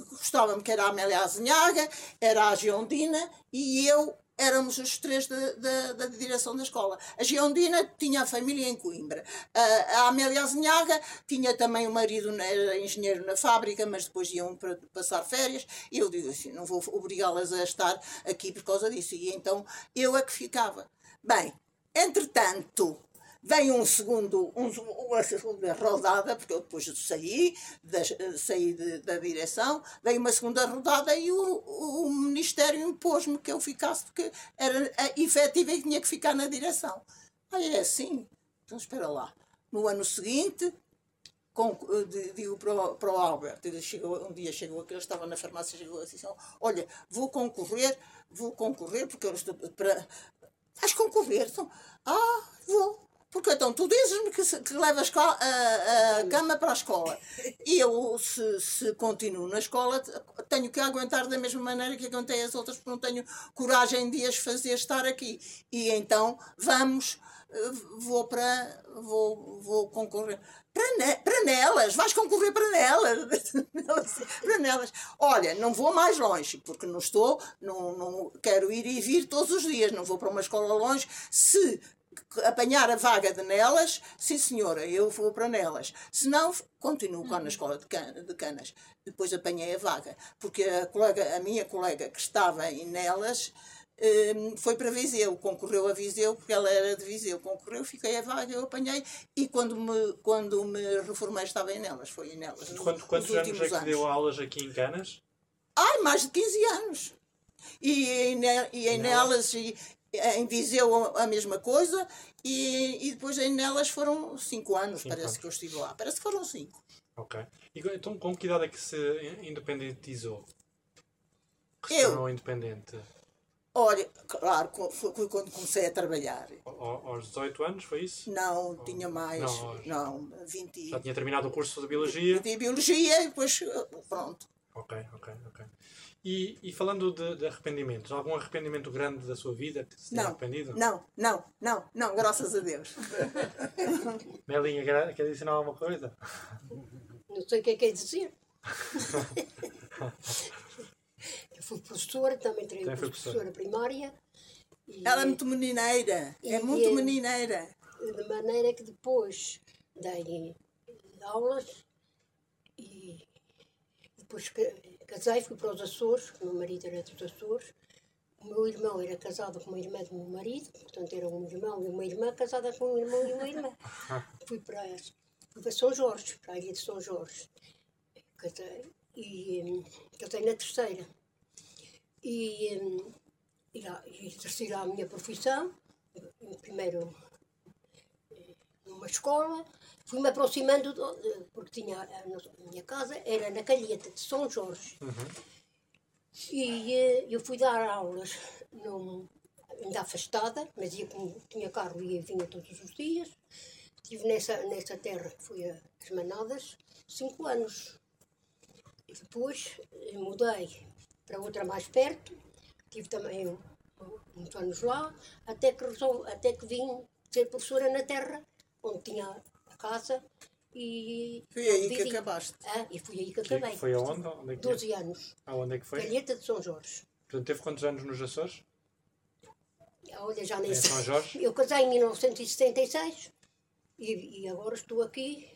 gostava-me que era a Amélia Azinhaga, era a Giondina e eu éramos os três da, da, da direção da escola. A Giondina tinha a família em Coimbra. A, a Amélia Azinhaga tinha também o marido, era engenheiro na fábrica, mas depois iam para passar férias. E eu digo assim, não vou obrigá-las a estar aqui por causa disso. E então eu é que ficava. Bem, entretanto, vem um segundo, um, uma segunda rodada, porque eu depois saí, das- saí de- da direção, veio uma segunda rodada e o, o Ministério impôs-me que eu ficasse, porque era a efetiva e tinha que ficar na direção. Ah, é assim? Então espera lá. No ano seguinte, com, di- digo para o, para o Albert, chegou, um dia chegou aqui, ele estava na farmácia, chegou assim, olha, vou concorrer, vou concorrer, porque eu estou para... Vais concorrer? Então, ah, vou. Porque então tu dizes-me que, que leva a, a- a cama para a escola. E eu, se, se continuo na escola, te- tenho que aguentar da mesma maneira que aguentei as outras, porque não tenho coragem de as fazer estar aqui. E então vamos, eh, vou para. Vou, vou concorrer. Para, ne- para nelas, vais concorrer para nelas. <laughs> para nelas. Olha, não vou mais longe, porque não estou, não, não quero ir e vir todos os dias, não vou para uma escola longe. Se apanhar a vaga de nelas, sim senhora, eu vou para nelas. Se não, continuo cá na escola de, Can- de Canas. Depois apanhei a vaga, porque a, colega, a minha colega que estava em nelas hum, foi para Viseu, concorreu a Viseu, porque ela era de Viseu, concorreu, fiquei a vaga, eu apanhei, e quando me, quando me reformei estava em nelas, foi em nelas. nos- Quantos, quantos nos anos é que deu aulas aqui em Canas? Ai, mais de 15 anos. E e em nelas, e, em Viseu a mesma coisa, e, e depois em nelas foram 5 anos, Cinco parece anos. que eu estive lá. Parece que foram 5. Ok. E então com que idade é que se independentizou? Que se Eu? tornou independente? Olha, claro, foi, quando comecei a trabalhar. Ao- Aos 18 anos, foi isso? Não, tinha mais, Não, aos- não, 20 Já tinha terminado o curso de Biologia? de Biologia, e depois, pronto. Ok, ok, ok. E, e falando de, de arrependimentos, algum arrependimento grande da sua vida que se Não, arrependido? não, não, não, não, graças a Deus. <laughs> Melinha, quer, quer adicionar alguma coisa? Não sei o que é que é dizer. Eu fui professora, também Também foi professora primária. E, Ela é muito menineira, é muito e- menineira. De maneira que depois dei aulas e depois casei, fui para os Açores, o meu marido era dos Açores. O meu irmão era casado com uma irmã do meu marido, portanto era um irmão e uma irmã casada com um irmão e uma irmã. <laughs> fui, para, fui para São Jorge, para a ilha de São Jorge. Casei e hum, casei na terceira. E, hum, e, lá, e exerci lá a minha profissão, primeiro numa escola, fui-me aproximando, do- de- porque tinha a, minha casa, era na Calheta de São Jorge. E eh, eu fui dar aulas, num, ainda afastada, mas ia como tinha carro e vinha todos os dias. Estive nessa, nessa terra, fui a- às Manadas, cinco anos. E depois eh, mudei para outra mais perto, tive também uns anos lá, até que, resol- até que vim ser professora na terra, onde tinha casa e Foi aí que acabaste. Ah, e fui aí que Que- acabei. foi aonde? Onde é que, 12 anos. aonde é que foi? Calheta de São Jorge. Portanto, teve quantos anos nos Açores? Olha, já nem Em sei. São Jorge? Eu casei em 1976 e, e agora estou aqui,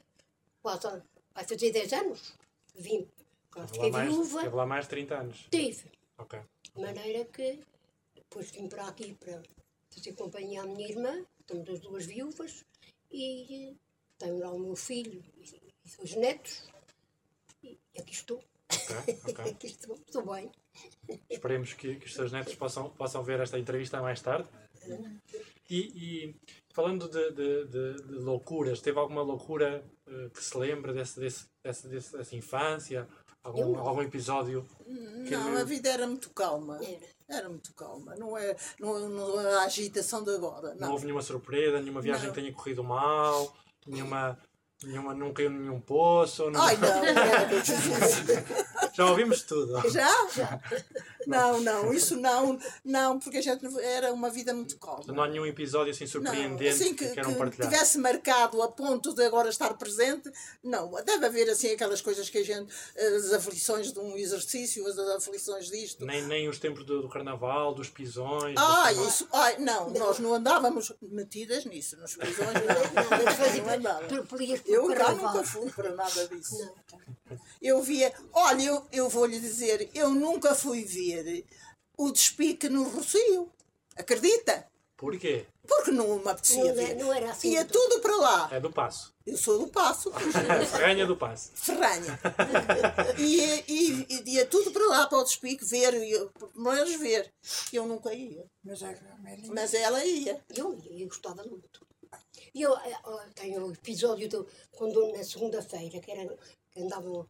quase, há- vai fazer 10 anos. Vim, Teve fiquei lá, mais, viúva, teve lá mais de 30 anos. tive. Ok. De maneira que depois vim para aqui para fazer companhia à minha irmã, estamos as duas viúvas, e tenho lá o meu filho e, e dois netos, e aqui estou. Ok, <laughs> ok. aqui estou, estou bem. Esperemos que, que os seus netos possam, possam ver esta entrevista mais tarde. E, e falando de, de- de- de loucuras, teve alguma loucura eh, que se lembra desse, desse, desse, desse- dessa infância? Algum, algum episódio? que Não, a vida era muito calma. Era. Era muito calma. Não é, não, não é a agitação de agora. Não Não. houve nenhuma surpresa, nenhuma viagem Não. que tenha corrido mal, nenhuma, nenhuma, não caiu em nenhum poço. não- Ai, não, credo, Jesus. <laughs> Já ouvimos tudo. <laughs> Já? Não, não, isso não, não, porque a gente era uma vida muito calma. Não há nenhum episódio assim Não, surpreendente assim que, que, que tivesse marcado a ponto de agora estar presente, não. Deve haver assim aquelas coisas que a gente, as aflições de um exercício, as aflições disto. Nem, nem os tempos do, do carnaval, dos pisões. Das- isso, ai, não, nós não andávamos metidas nisso, nos prisões, <laughs> não, não andávamos. Polias Eu cá nunca fui para nada disso. Não. Eu via, olha, eu, eu vou-lhe dizer, eu nunca fui ver o despique no Rocio. Acredita? Porquê? Porque não me apetecia Não, ver. não era assim. Ia do- tudo para lá. É do passo. Eu sou do Passo, <laughs> Ferranha do passo. Ferranha. E, e, e ia tudo para lá, para o despique, ver, eu, menos ver. Eu nunca ia. Mas a Amélia. Mas ela ia. Eu, eu gostava muito. E eu eh, tenho o episódio do, quando na segunda-feira, que, era, que andavam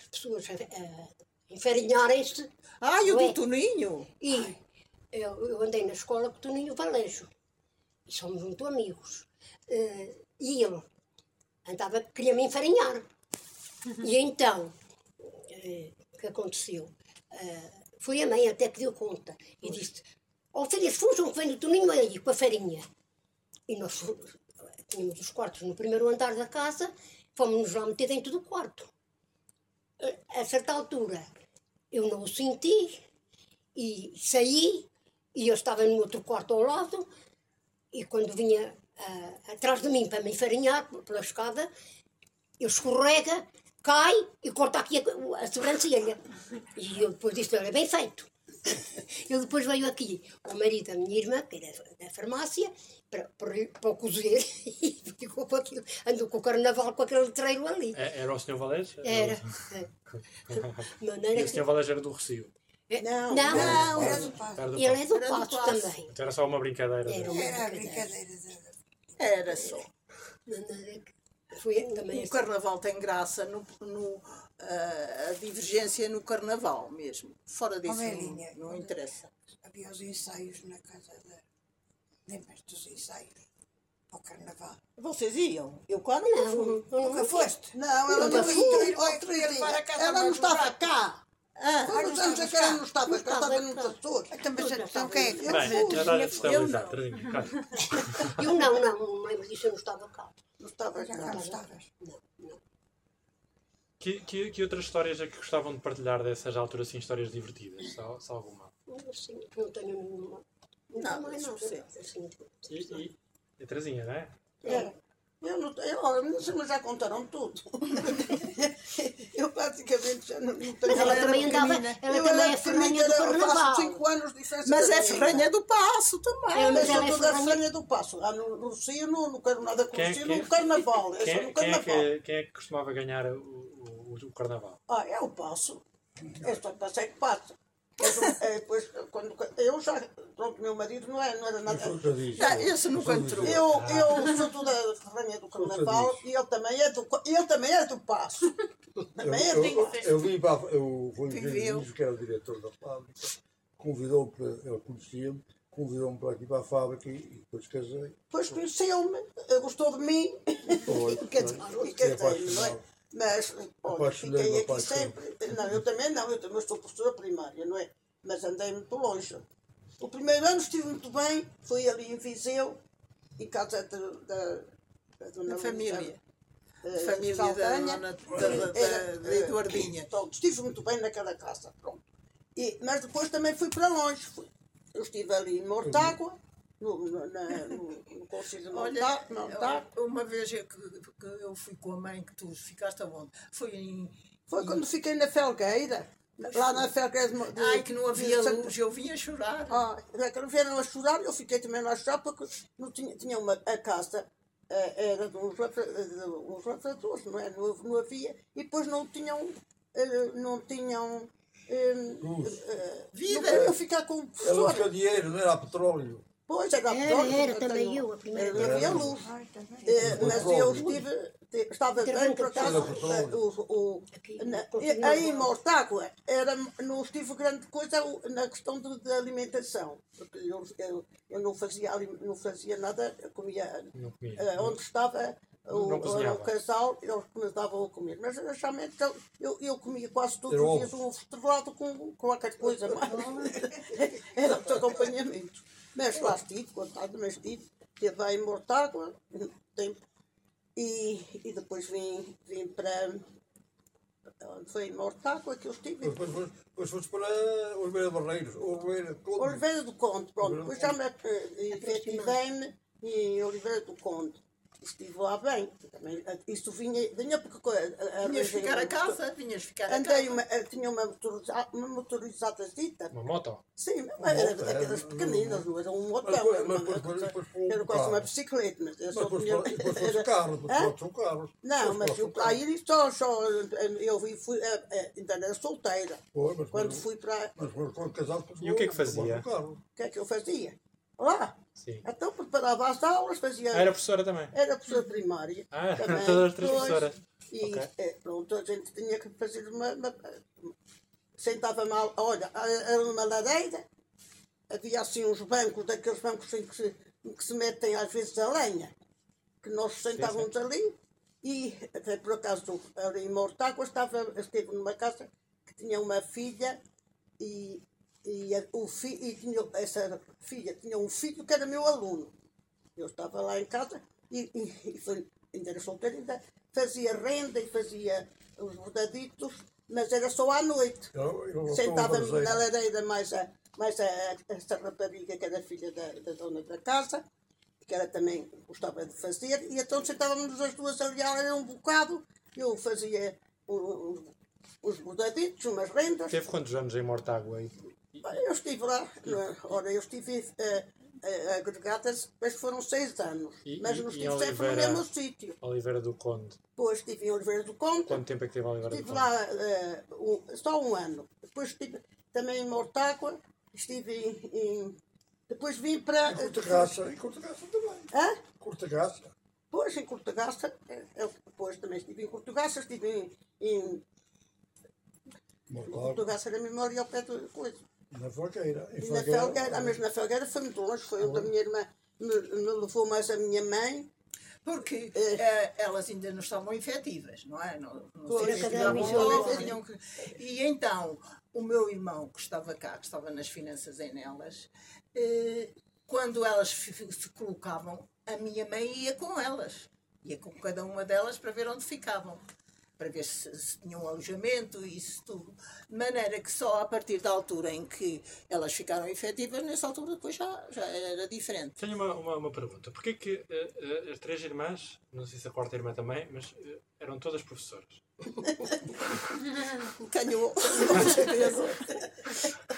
as pessoas a, a enfarinharem-se, Ai, o Ué. do Toninho. e eu, eu andei na escola com o Toninho Valejo. E somos muito amigos. eh, e ele andava, queria me enfarinhar. E então, eh, o que aconteceu? Eh, foi a mãe até que deu conta e disse: Ó filhas, fujam que vem o Toninho aí com a farinha. E nós tínhamos os quartos no primeiro andar da casa, fomos-nos lá meter dentro do quarto. A- certa altura, eu não o senti e saí e eu estava no outro quarto ao lado e quando vinha ah, atrás de mim para me enfarinhar pela escada, eu escorrega, cai e corta aqui a, a sobrancelha. E eu depois disse, olha, bem feito. <laughs> Ele depois veio aqui, o marido da minha irmã, que era da farmácia, para, para, para o cozer <laughs> e ficou com aquilo. Andou com o carnaval com aquele letreiro ali. É- Era o Sr. Valés? Era. é. De <laughs> E o Sr. Valés era do Recio. É, Não, não, não. Era do passo. Era do ele é do Era do Passo também. Então era só uma brincadeira. Era uma Era a brincadeira. Era só. Maneira que Foi também O este- carnaval tem graça no, no, a divergência no carnaval mesmo. Fora disso, não, não quando- interessa. Havia os ensaios na casa da. Lembras dos ensaios? Para o carnaval. Vocês iam? Eu cá nunca Não, fui. Nunca foste? Não, ela Nunca foi. Ela não estava cá. Ah, Quantos anos é que ela não estava? Não cá? Estava estava nos cá. Açores. Então, mas então quem é que Eu fui. já a <laughs> eu estabilizar. não. Eu não, não, não lembro disso, eu não estava cá. Não estava cá não estavas. Não, não. Que, que, que outras histórias é que gostavam de partilhar dessas alturas, assim, histórias divertidas? Se há alguma? Não, assim, não tenho nenhuma. Não, Não, não percebo. Assim, E, e, e a Terezinha, não é? É. Eu não eu, mas mas já contaram tudo. <laughs> eu praticamente já não, não tenho. Mas ela também andava, ela eu também era é ferranha do eu carnaval. 5 anos de diferença. Mas é ferranha do passo também. É, mas Eu ela sou é toda ferranha- ferranha do passo. Lá no, no Cio não, não quero nada com Quem- o Cio, quem- no carnaval. Eu Quem, no quem, é carnaval. que, quem é que costumava ganhar o, o, o carnaval? Ah, é o passo. É só passei que passa. É, depois, quando, eu já, pronto, meu marido não, é, não era nada. Ah, esse nunca entrou. Eu, eu sou toda ferranha do carnaval e ele também é do, ele também é do passo. Também é Eu, do eu, passo. eu vim para. Eu fui ver que era o diretor da fábrica, convidou-me para. Ele conhecia-me, convidou-me para aqui para a fábrica e, e depois casei. Depois conheceu-me, gostou de mim. Foi, <laughs> e casei, não é? Mas, olha, Apaixonei-me, fiquei aqui sempre. Não, eu também não, eu também sou professora primária, não é? Mas andei muito longe. O primeiro ano estive muito bem, fui ali em Viseu, em casa da, da, da dona Na família. eh, Família da, Saldanha. dona- da, da, da, da Eduardinha. Pronto, estive muito bem naquela casa, pronto. E, mas depois também fui para longe. Fui. Eu estive ali em Mortágua, no, no, na, no, no Conselho de Olha, Mortágua. Mortágua. uma vez eu, que, que eu fui com a mãe que tu ficaste aonde? Foi em. Foi quando fiquei na Felgueira, lá na Felgueira de, de, Ai, que não havia de luz, eu vinha chorar. Ah, é que vieram a chorar, eu fiquei também lá a chorar porque não tinha, tinha uma, a casa eh, era de uns, uns lavradores, não, é? não, não havia, e depois não tinham, eh, não tinham eh, eh, Vida. Não queriam ficar com o Era o professor. candeeiro, não era a petróleo. Pois, era, Era, também eu, a primeira era- vez. havia luz. Eh, mas eu estive, estava bem por acaso, eh, o, aí em. Mortágua era, não estive grande coisa na questão de, de alimentação, porque eu, eu, eu não, fazia, ali- não fazia nada, eu comia Não comia. eh, onde estava o, o casal, eles davam a comer. Mas realmente eu, eu, comia quase todos os dias um ovo estrelado com com qualquer coisa mais. era <laughs> o acompanhamento. Mas lá estive, contado, mas estive. Estive aí em Mortágua, um tempo. E, e depois vim, vim para. Onde foi em Mortágua que eu estive? Depois, depois, depois foste para Oliveira de Barreiros. Oliveira, Conde. Oliveira do Conde, pronto. Do Depois já me eh, efetivei-me em Oliveira do Conde. Estive lá bem. Também, eh, isto vinha, vinha porque. co- eh, Vinhas arranjei ficar uma a casa, vinhas ficar a Andei casa. uma, eh, tinha uma, motoriza, uma motorizada zita. Uma moto? Sim, mas era daquelas é, pequeninas, não era um depois- Era, uma, quase uma carro. bicicleta. Mas eu só tinha. depois, era- carros, Hã? depois são carros. Não, mas eu aí só, só eu fui, fui eh, eh, ainda era solteira. Foi, mas Quando fui para. Mas quando casaste, E o que é que fazia? carro. O que é que eu fazia? Lá. Sim. Então preparava as aulas, fazia. Era professora também? Era professora primária. Ah, <laughs> também. todas as três professoras. E Ok. eh, pronto, a gente tinha que fazer uma. uma sentava mal, olha, era uma lareira, havia assim uns bancos, daqueles bancos em que se, em que se metem às vezes a lenha. que nós sentávamos ali e até por acaso ali em Mortágua estava, esteve numa casa que tinha uma filha e, e, a- o fi, e tinha, essa filha tinha um filho que era meu aluno. Eu estava lá em casa e, e, e foi, ainda era solteiro, ainda fazia renda e fazia os bordaditos, mas era só à noite. Sentava-me na lareira mais, a, mais a, essa rapariga que era filha da, da dona da casa, que ela também gostava de fazer, e então sentávamos as duas ali a ler um bocado, eu fazia um- uns bordaditos, umas rendas. Teve quantos anos em Mortágua? E- Eu estive lá, na- ora, eu estive eh, eh, agregadas, mas foram seis anos, E- mas não estive sempre no mesmo sítio. Oliveira do Conde. Depois estive em Oliveira do Conde, Quanto tempo é que teve Oliveira do Estive Conde? lá eh, um- só um ano. Depois estive também em Mortágua. Estive em, em- Depois vim para. em Cortegaça, em Cortegaça também. Hã? Cortegaça. Depois em Cortegaça. eh, eu Depois também estive em Cortegaça. Estive em. em Mortágua. Cortegaça era mesmo ali ao pé de coisa. Na Felgueira. Em E na Felgueira, mas na Felgueira foi muito longe. Foi onde a minha irmã me, me levou mais a minha mãe. Porque É. eh, elas ainda não estavam efetivas, não é? Não, não Pois, sei se tinham que- E então, o meu irmão, que estava cá, que estava nas finanças em nelas, eh, quando elas se colocavam, a minha mãe ia com elas. Ia com cada uma delas para ver onde ficavam. Para ver se, se tinham alojamento e isso tudo. De maneira que só a partir da altura em que elas ficaram efetivas, nessa altura depois já, já era diferente. Tenho uma, uma, uma pergunta. Porquê que eh, eh, as três irmãs, não sei se a quarta irmã também, mas eh, eram todas professoras? <laughs> Canhou, com certeza. <laughs>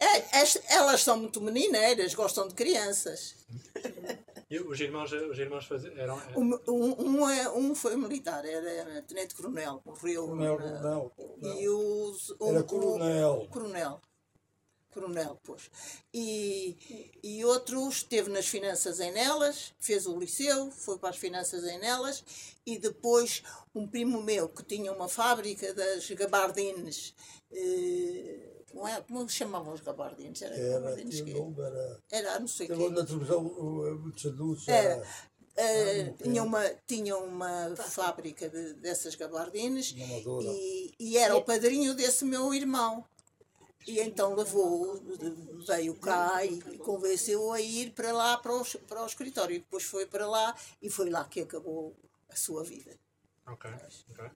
É, es- elas são muito menineiras, gostam de crianças. <laughs> E os irmãos, os irmãos faziam, eram... Um, um, um é- um foi militar, era, era tenente-coronel, morreu. Coronel, na- não. E os, um, Era coronel. Coronel. Coronel, pois. E, e outro esteve nas finanças em Nelas, fez o liceu, foi para as finanças em Nelas, e depois um primo meu que tinha uma fábrica das gabardines. eh, como, é, como se chamavam os gabardines? Era, Era, quê? nome, era. Era não sei o quê. na televisão o- seduce. Era. Eh, tinha, uma, tinha uma fábrica de- dessas Amadora. e, e era o padrinho desse meu irmão. E então levou, veio cá e convenceu a ir para lá, para o, para o escritório. E depois foi para lá e foi lá que acabou a sua vida. Ok, ok.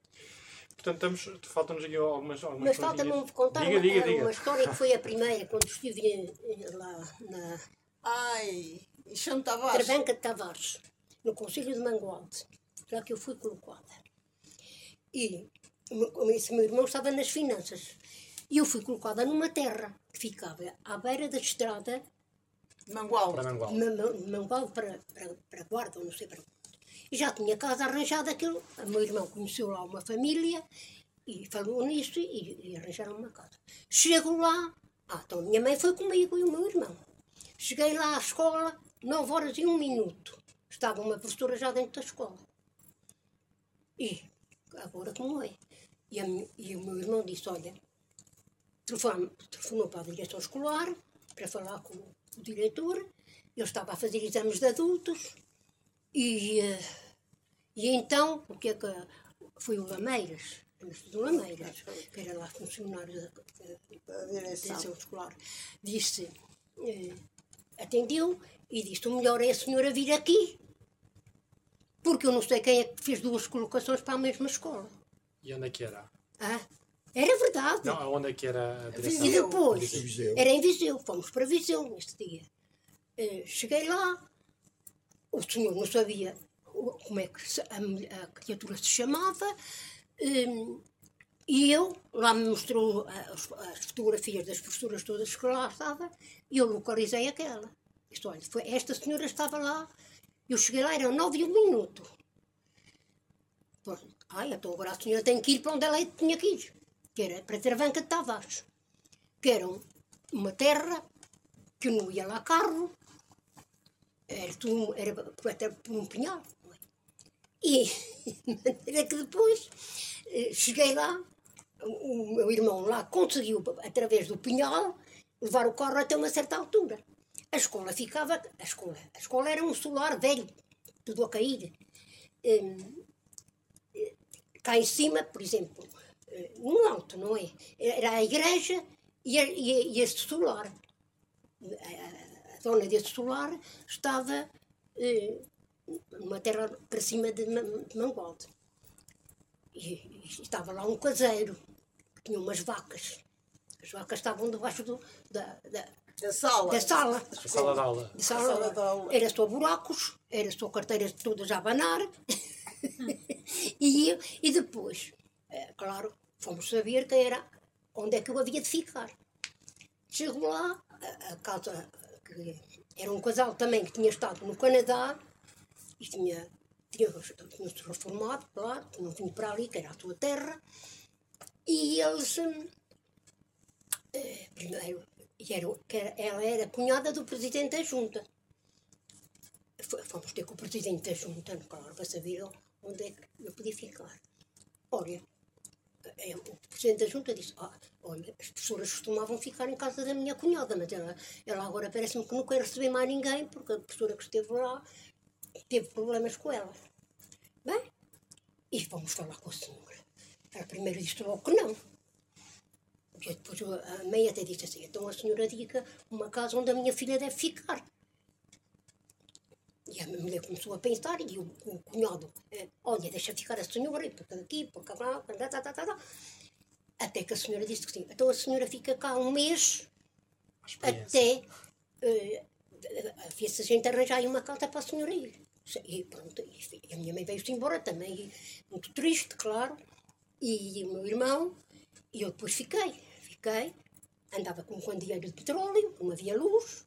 Portanto, estamos, faltam-nos aqui algumas, algumas Mas falta-me contar Diga, uma, diga, diga. uma história que foi a primeira, quando estive em- lá na Ai, Chão Tavares. Travanca de Tavares, no Conselho de Mangualde, lá que eu fui colocada. E o meu- esse meu irmão estava nas finanças. E eu fui colocada numa terra que ficava à beira da estrada Mangual. Para Mangual. de Ma- de Mangualde para, para, para Guarda, ou não sei para já tinha casa arranjada aquilo. O meu irmão conheceu lá uma família e falou nisso e, e arranjaram uma casa. Chego lá, ah, então minha mãe foi comigo e o meu irmão. Cheguei lá à escola, 9 horas e um minuto. Estava uma professora já dentro da escola. E agora como é? E, a e o meu irmão disse, olha, telefonou, para a direção escolar para falar com o diretor. Eu estava a fazer exames de adultos e, eh, e então, o que é que foi o Lameiras, o Lameiras, que era lá funcionário da, da, direção. escolar, disse, eh, atendeu e disse, o melhor é a senhora vir aqui, porque eu não sei quem é que fez duas colocações para a mesma escola. E onde é que era? Ah, era verdade. Não, onde é que era a direção? E depois, Viseu. era em Viseu, fomos para Viseu neste dia. Eh, cheguei lá, o senhor não sabia como é que a, a criatura se chamava, hum, e eu, lá me mostrou as, as fotografias das professoras todas que lá estavam, e eu localizei aquela. Disse, olha, foi, esta senhora estava lá, eu cheguei lá, eram nove e um minuto. Pronto. Ai, então agora a senhora tem que ir para onde ela tinha que ir, que era para Travanca de Tavares, que era um- uma terra que não ia lá carro, era, tudo, era até por um pinhal. E <laughs> maneira que depois eh, cheguei lá, o, meu irmão lá conseguiu, através do pinhal, levar o carro até uma certa altura. A escola ficava, a escola, a escola era um solar velho, tudo a cair. Eh, cá em cima, por exemplo, eh, no alto, não é? Era a igreja e, e, e este solar. A, a dona deste solar estava numa terra para cima de, de Mangualde. E, e estava lá um caseiro que tinha umas vacas. As vacas estavam debaixo do, da, da, A sala. da sala. A sala de aula. De sala, sala de aula. Era só buracos, era só carteiras todas a abanar. <laughs> e, e depois, eh, claro, fomos saber que era onde é que eu havia de ficar. Chego lá, a, a casa, que era um casal também que tinha estado no Canadá e tinha, tinha, tinha-se reformado, claro, tinham vindo para ali, que era a sua terra, e eles. hum, eh, primeiro, era, ela era cunhada do presidente da junta. Fomos ter com o presidente da junta, claro, para saber onde é que eu podia ficar. Olha, eh, o presidente da junta disse: "Ah, Olha, as pessoas costumavam ficar em casa da minha cunhada, mas ela, ela agora parece-me que não quer receber mais ninguém, porque a professora que esteve lá teve problemas com ela. Bem, e vamos falar com a senhora. Ela primeiro disse logo que não. E depois a mãe até disse assim: então a senhora diga uma casa onde a minha filha deve ficar. E a mulher começou a pensar e o, o cunhado, eh, olha, deixa ficar a senhora, e para aqui, para lá, tá, tá, tá, tá. até que a senhora disse que sim. Então a senhora fica cá um mês até eh, ver se a gente arranjar aí uma casa para a senhora ir. E pronto, e e a minha mãe veio-se embora também, e muito triste, claro, e o meu irmão, e eu depois fiquei, fiquei, andava com um candeeiro de petróleo, não havia luz,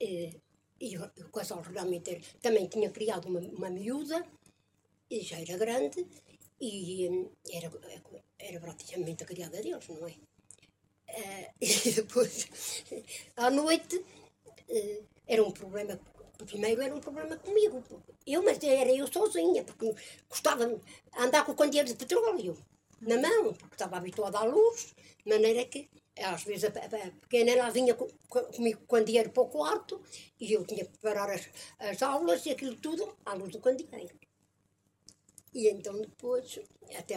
eh, e o o casal realmente também tinha criado uma, uma miúda, e já era grande, e hum, era, era praticamente a criada deles, não é? Eh, <laughs> e depois, à noite, eh, era um problema. Primeiro era um problema comigo. Eu, mas era eu sozinha, porque gostava andar com o candeeiro de petróleo na mão, porque estava habituada à luz, de maneira que às vezes a, pequena ela vinha co- co- comigo com o candeeiro para o quarto e eu tinha que preparar as, as aulas e aquilo tudo à luz do candeeiro. E então depois, até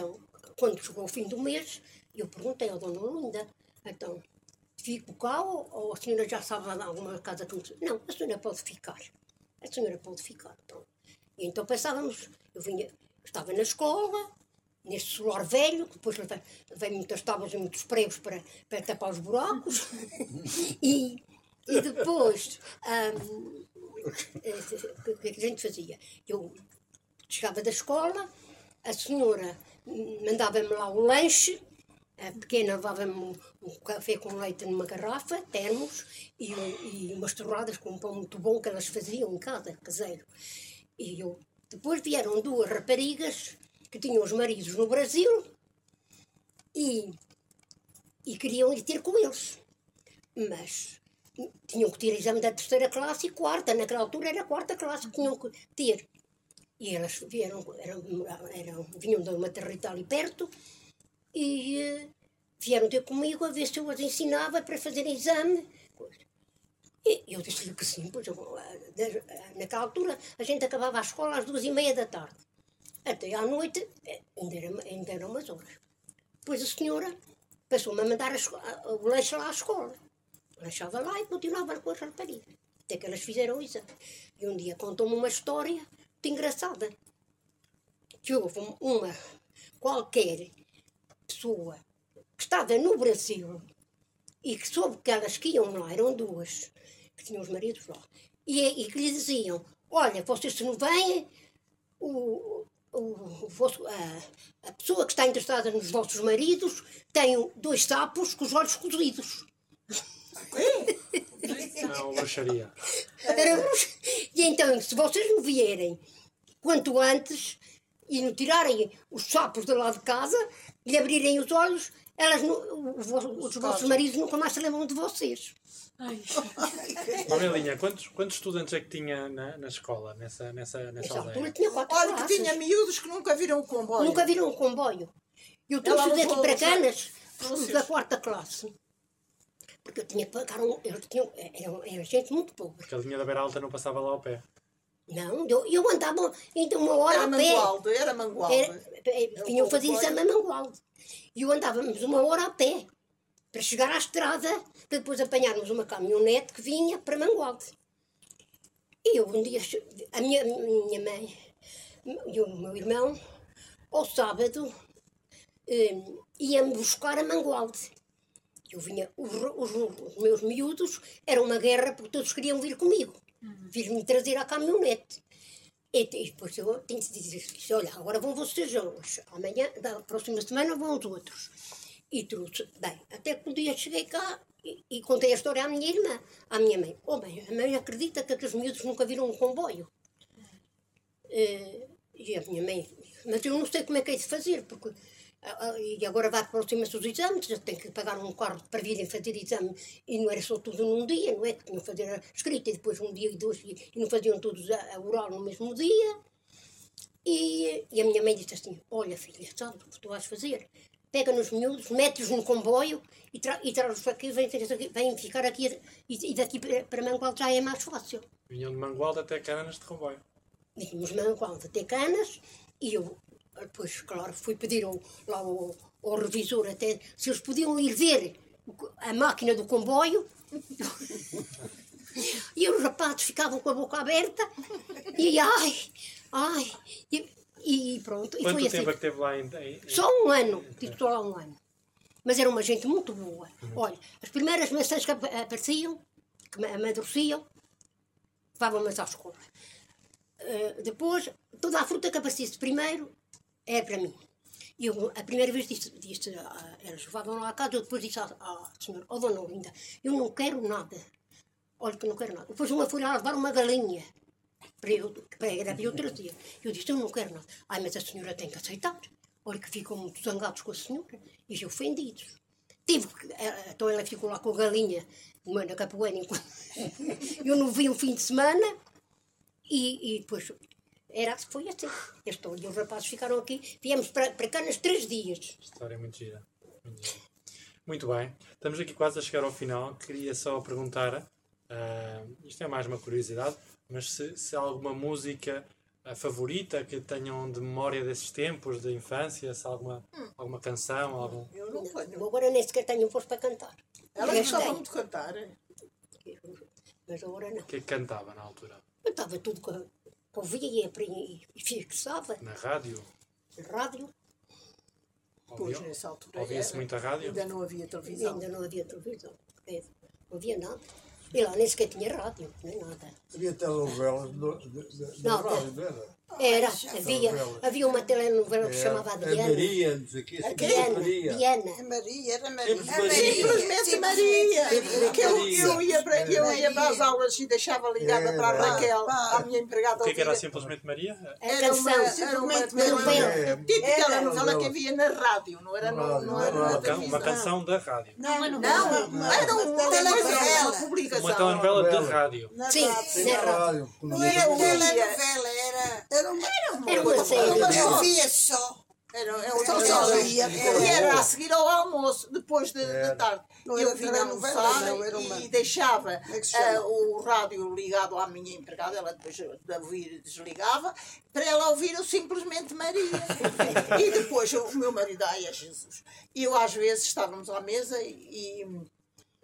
quando chegou o fim do mês, eu perguntei ao Dona Linda, então, fico cá ou, ou a senhora já sabe de alguma casa que. Não, a senhora pode ficar. A senhora pode ficar, pronto. E então pensávamos, eu vinha, estava na escola, nesse solar velho, que depois levei, muitas tábuas e muitos pregos para, para tapar os buracos, <laughs> e, e depois, eh, o que é que a gente fazia? Eu chegava da escola, a senhora mandava-me lá o lanche, a pequena levava-me um, café com leite numa garrafa, termos, e, e umas torradas com um pão muito bom que elas faziam em casa, caseiro. E eu, depois vieram duas raparigas que tinham os maridos no Brasil e, e queriam ir ter com eles. Mas tinham que ter exame da terceira classe e quarta. Naquela altura era a quarta classe que tinham que ter. E elas vieram, eram, eram, vinham de uma terra ali perto e eh, vieram ter comigo a ver se eu as ensinava para fazer exame. E eu disse-lhe que sim, pois eu, eh, da- naquela altura a gente acabava a escola às duas e meia da tarde. Até à noite eh, ainda, era, ainda eram umas horas. Depois a senhora passou-me a mandar a o lanche lá à escola. Lanchava lá e continuava com as raparigas. Até que elas fizeram o exame. E um dia contou-me uma história muito engraçada. Que houve um- uma qualquer pessoa que estava no Brasil e que soube que elas que iam lá, eram duas, que tinham os maridos lá, e, e que lhe diziam, olha, vocês se não vêm, o, o, vosso- a, a pessoa que está interessada nos vossos maridos tem dois sapos com os olhos cozidos. Não, bruxaria. Era bruxa. E então, se vocês não vierem quanto antes e não tirarem os sapos de lá de casa e lhe abrirem os olhos, elas não- o vo- os vossos maridos nunca mais se lembram de vocês. Mamelinha, quantos, quantos estudantes é que tinha na, na escola, nessa, nessa, nessa Nessa altura aldeia? tinha quatro Olha que classes. tinha miúdos que nunca viram o comboio. Nunca viram um comboio. Eu trouxe daqui levou para os- Canas, os da os- quarta classe. Porque eu tinha que pagar um. Eles tinham, era, era gente muito pobre. Porque a linha da beira alta não passava lá ao pé. Não, eu, eu andava ainda uma hora Era a pé. Mangualde, era Mangualde. Era, eh, vinham fazer exame a Mangualde. E eu andávamos uma hora a pé para chegar à estrada, para depois apanharmos uma caminhonete que vinha para Mangualde. E eu um dia, a minha, minha mãe e o meu irmão, ao sábado, eh, iam buscar a Mangualde. Eu vinha, os, os- os meus miúdos, era uma guerra porque todos queriam vir comigo, vir-me trazer à caminhonete. E, e depois eu tenho que dizer isso, olha, agora vão vocês hoje, amanhã, da próxima semana vão os outros. E trouxe, bem, até que um dia cheguei cá e, e contei a história à minha irmã, à minha mãe. Oh bem, a mãe acredita que aqueles miúdos nunca viram um comboio. Eh, e a minha mãe, mas eu não sei como é que é de fazer, porque e agora vai aproxima-se os exames, já tem que pagar um carro para virem fazer exame e não era só tudo num dia, não é? Que tinham que fazer a escrita e depois um dia e dois e, não faziam todos a, a oral no mesmo dia. E, e a minha mãe disse assim: Olha, filha, sabe o que tu vais fazer? Pega nos miúdos, mete-os no comboio e, tra e traz-os aqui, vem, vem ficar aqui e, e daqui para, para Mangualde já é mais fácil. Vinham de Mangualde até Canas de comboio. Vimos Mangualde até Canas e eu depois, claro, fui pedir ao, lá ao, ao revisor até se eles podiam ir ver a máquina do comboio. E os rapazes ficavam com a boca aberta e ai, ai, e, e pronto. E Quanto foi tempo assim. é que teve lá em, em- Só um ano, tive só lá um ano. Mas era uma gente muito boa. Olha, as primeiras maçãs que ap- apareciam, que ma- amadureciam, levavam-nas à escola. Eh, depois, toda a fruta que aparecesse primeiro é para mim. Eu, a primeira vez disse, disse ah, eles levavam lá a casa, eu depois disse à, à senhora, oh dona Olinda, eu não quero nada. Olha que não quero nada. Depois uma foi lá levar uma galinha para eu, para eu trazer. Eu disse, eu não quero nada. Ai, mas a senhora tem que aceitar. Olha que ficam muito zangados com a senhora e ofendidos. Tive eh, então ela ficou lá com a galinha uma na capoeira enquanto <laughs> eu não vi o fim de semana e, e depois era, foi assim. Este, e os rapazes ficaram aqui, viemos para, para cá nos três dias. História muito gira. Muito gira. Muito bem. Estamos aqui quase a chegar ao final. Queria só perguntar, ah, isto é mais uma curiosidade, mas se, se há alguma música ah, favorita que tenham de memória desses tempos, de infância, se há alguma, alguma canção, algum... Eu não tenho. Agora nem sequer tenho voz para cantar. Ela gostava de cantar. Mas agora não. O que é que cantava na altura? Eu estava tudo ouvia e e fixava. Na rádio? Rádio, Pois, nessa altura. Ouvia-se muita rádio? Ainda não havia televisão. ainda não havia televisão. É, Não havia nada. E lá nem sequer tinha rádio, nem nada. Havia telenovelas no- de- de- da Não, rádio, não era? Era, havia, havia uma telenovela que se chamava a Adriana. Maria, não sei o quê. A sempre Diana, Maria. Diana. A Maria, era Maria. Sempre A Maria. Simplesmente Sim, Maria. Maria. Que eu, eu, ia para, eu ia para as aulas e deixava ligada É, para a. Raquel, a minha empregada. O que é que era simplesmente Maria? A Era uma, canção. era uma Simplesmente. Maria. Típica Era. telenovela que havia na rádio, não era, no, Rádio, não era na Uma, uma canção da rádio. Não, não, Não, era uma telenovela, uma. Uma telenovela de Telenovela. rádio. Na Sim, na na rádio. Não era Eu uma telenovela, era. Era uma... Era uma série. Eu via só. Era, era Só uma. E era a seguir ao almoço, depois de, de Era. tarde. Não eu era vinha almoçar não, era uma- e deixava é ah, o rádio ligado à minha empregada, ela depois de ouvir desligava, para ela ouvir o Simplesmente Maria. <laughs> e depois o meu marido, ai é Jesus. E eu às vezes estávamos à mesa e,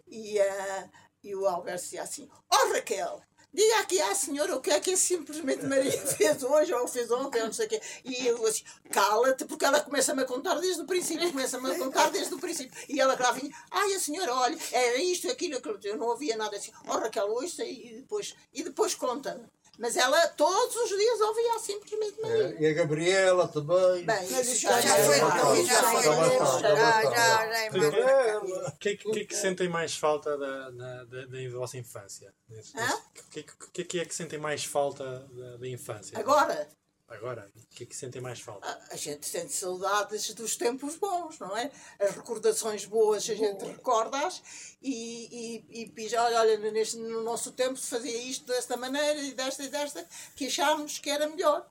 e, ah, e o Alberto dizia assim, ó Raquel, Diga aqui à senhora o que é que simplesmente Maria <laughs> fez hoje ou fez ontem, ou não sei o quê. E eu assim, cala-te, porque ela começa-me a contar desde o princípio, começa-me a contar desde o princípio. E ela lá vinha, ai a senhora, olha, era isto, aquilo, aquilo. Eu não ouvia nada assim, ó Raquel, ouça e depois, e depois conta-me. Mas ela todos os dias ouvia simplesmente Maria. É, E a Gabriela também. Bem, já, Já foi, já já foi, já foi. já. O que, é que- o que é que sentem mais falta da, na- da, da vossa infância? O que, é que- que é que sentem mais falta da, da infância? Agora, Agora, o que é que sentem mais falta? a- gente sente saudades dos tempos bons, não é? As recordações boas, a gente recorda-as e, e, e diz, olha, olha neste, no nosso tempo se fazia isto desta maneira e desta e desta, que achámos que era melhor.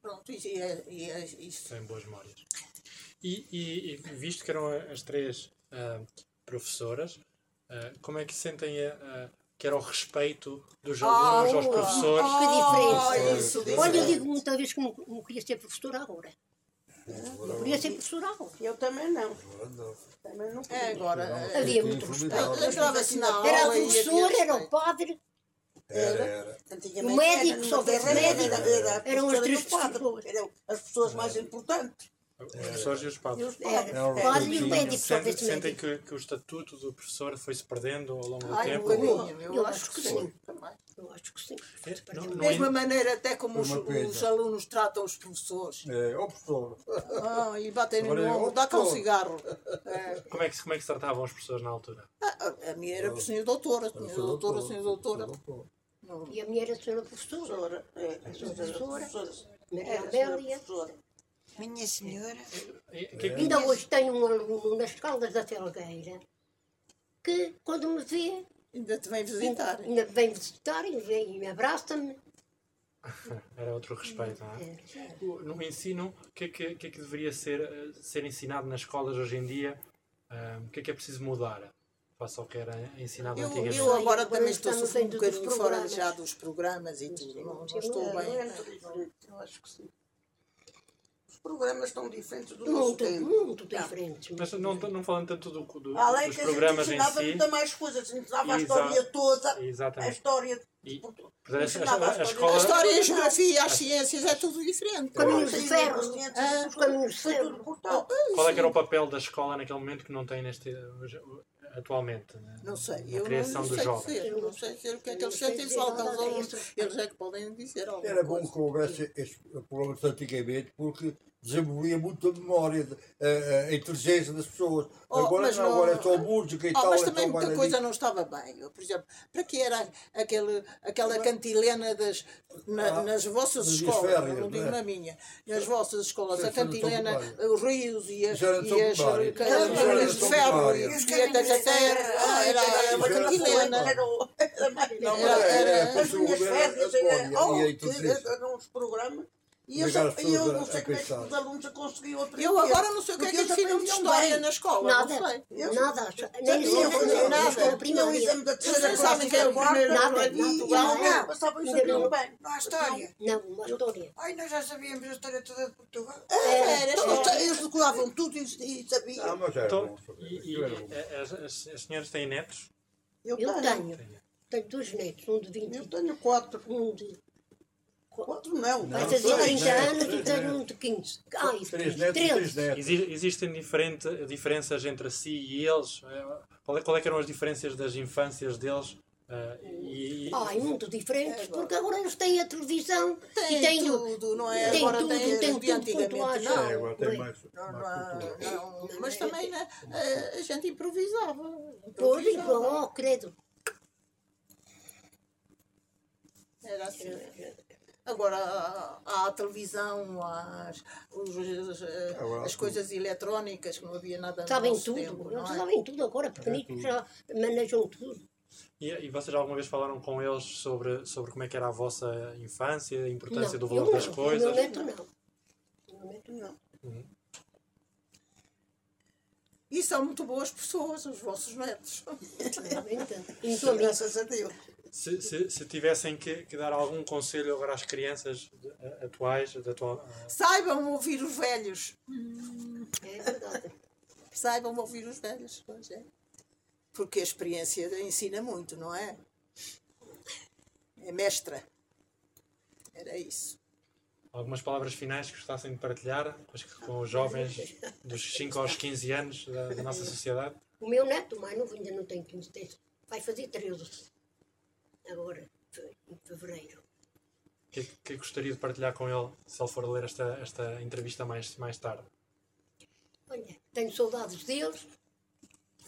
Pronto, e, e é, e é isso. Têm boas memórias. E, e- e visto que eram as três ah, professoras, ah, como é que sentem a- a- que era o respeito dos Ah, alunos aos oh, professores. Que diferença. Isso, Pois Olha, eu digo muitas vezes que não, não queria ser professora agora. Não queria ser professora agora. Eu também não. Agora não. Também não É, agora. é, Havia muito respeito. Na aula. Era a havia professora, era o padre, Era, era. O médico, era, só houvesse era, médico. era, era a Eram as três o pessoas. Eram as pessoas mais importantes. Os professores e os padres. os Era o padre e o o médico, só Sentem, que, que o estatuto do professor foi se perdendo ao longo do Ai, tempo? eu, Eu acho acho que que sim. Eu acho que sim. É, muito. é- Mesma maneira até como os, os alunos tratam os professores. É, ó professor. Ah, e batem no é ombro, dá cá um cigarro. É. Como é, que, como é que se tratavam as pessoas na altura? Ah, a- a minha era por senhor doutora, senhor doutora, senhor doutora. E a minha era a senhora professora. Professora, é, senhora professora. professora. Minha senhora, E- que- Ainda hoje tenho um aluno nas Caldas da Felgueira que, quando me vê, Ainda te vem visitar. ainda vem visitar e vem e me abraça-me. <laughs> Era outro respeito, não é? É, O- No ensino, o que é que, o que, é que deveria ser, eh, ser ensinado nas escolas hoje em dia? Ah, o que é que é preciso mudar face ao que era ensinado Eu, antigamente? eu agora também estou um bocadinho fora já dos programas e tudo. Não, não estou É, bem. é eu acho que sim. Os programas estão diferentes do nosso Muito, tempo. muito diferentes. Mas não, não falando tanto do, do, Além dos que a gente programas ensinava si. muita mais coisas, ensinava a história toda, a Exatamente. história E, portanto, a, a- a A escola. história, a geografia, as ciências é tudo diferente. Caminhos de ferro. Ah, Os caminhos de ferro. cortado. Qual é que era o papel da escola naquele momento que não tem neste, hoje- atualmente? né? Não sei, Na eu criação não dos sei jovens. dizer, não sei dizer o que é que eles não sentem falta aos alunos. Eles é que podem dizer alguma Era bom que houvesse estes programas antigamente porque desenvolvia muito a memória, a, a inteligência das pessoas. Oh, agora mas não, não- agora é só música e Oh, tal. mas é também só muita coisa não estava bem. Eu, por exemplo, para que era aquele, aquela cantilena das, na- Ah, nas vossas escolas, férias, não digo não é? na minha, nas vossas escolas, Isso a era cantilena, os rios e as, era de e as Primário. ca- Isso era as de ferro e Os os caminhos bilhetes de a terra. Era, era uma era cantilena. Era era Era- é, era- é, minhas era, oh, e a que inteligência. eram os programas. E eu a- não sei a como é que os alunos conseguiam aprender. Eu agora não sei o que é que ensinam de história bem. na escola, não Nada, sei. Eu- nada. Nem nem nada. Tinha o exame da terceira classe quem é o quarta, primeiro Nada, e não, passavam isso Ainda tudo não. bem. não há história. Não, uma história. Ai, nós já sabíamos a história toda de Portugal. Era, Então, era. Eles decoravam tudo e, sabiam. Ah, mas era Então, bom e, eh, as, as, as senhoras têm netos? Eu Eu tenho. tenho. Tenho dois netos, um de 20, Eu tenho quatro. um de Quatro não. fazer três 30 netos, anos e netos. um de 15. Ai, Três netos e três 13. netos. Exi- existem diferente, diferenças entre si e eles? Eh, Qual é, qual é que eram as diferenças das infâncias deles? eh, e, e- Ai, muito diferentes, porque agora eles têm a televisão Tem e têm tudo, não é? tem Agora tudo, tem, tem de tudo antigamente quanto há não. É, agora tem mais, Não, mais não, cultura. não, mas também né, a, a gente improvisava. Pois, improvisava. oh, credo. Era assim. Agora há a televisão, há as, os- Agora há as coisas eletrónicas, que não havia nada no Sabem tudo, tempo, eles não é? sabem tudo agora, pequenitos já manejam tudo. e, e vocês alguma vez falaram com eles sobre, sobre como é que era a vossa infância, a importância do eu valor não, das coisas? meu neto não. O meu neto não. E são muito boas pessoas, os vossos netos. <laughs> Então, Graças a Deus. Se, se, se tivessem que, que dar algum conselho agora às crianças de- a- atuais, da atual, eh, Saibam ouvir os velhos. é verdade. Saibam ouvir os velhos. Pois é. Porque a experiência ensina muito, não é? É mestra. Era isso. algumas palavras finais que gostassem de partilhar com os, com os jovens dos 5 aos 15 anos da, da nossa sociedade? O meu neto, mais novo, ainda não tem 15 tem- vai fazer 13. Agora, em fevereiro. O que, é que- gostaria de partilhar com ele se ele for ler esta, esta entrevista mais, mais tarde? Olha, tenho saudades deles,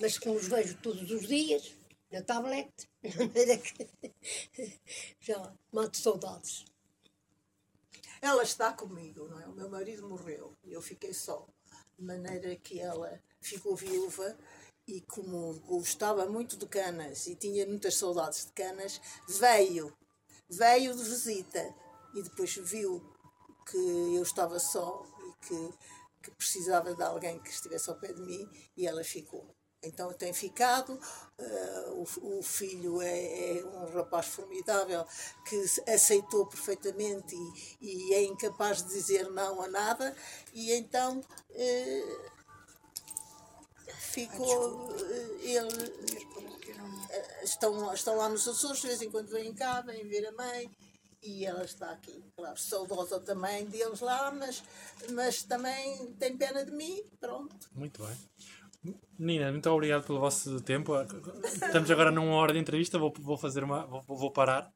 mas que nos vejo todos os dias, na tablet, <laughs> de maneira que <laughs> já mato saudades. Ela está comigo, não é? O meu marido morreu e eu fiquei só. De maneira que ela ficou viúva e como gostava muito de canas e tinha muitas saudades de canas, veio, veio de visita e depois viu que eu estava só e que, que precisava de alguém que estivesse ao pé de mim e ela ficou. então tem ficado. eh, o, o filho é, é um rapaz formidável que aceitou perfeitamente e, e é incapaz de dizer não a nada, e então eh, ficou. eh, ele eh, estão, estão lá nos Açores, de vez em quando vêm cá, vêm ver a mãe e ela está aqui. Claro, saudosa também deles lá, mas, mas também tem pena de mim, pronto. Muito bem. Menina, muito obrigado pelo vosso tempo. Estamos agora numa hora de entrevista, vou, vou fazer uma. Vou, vou parar.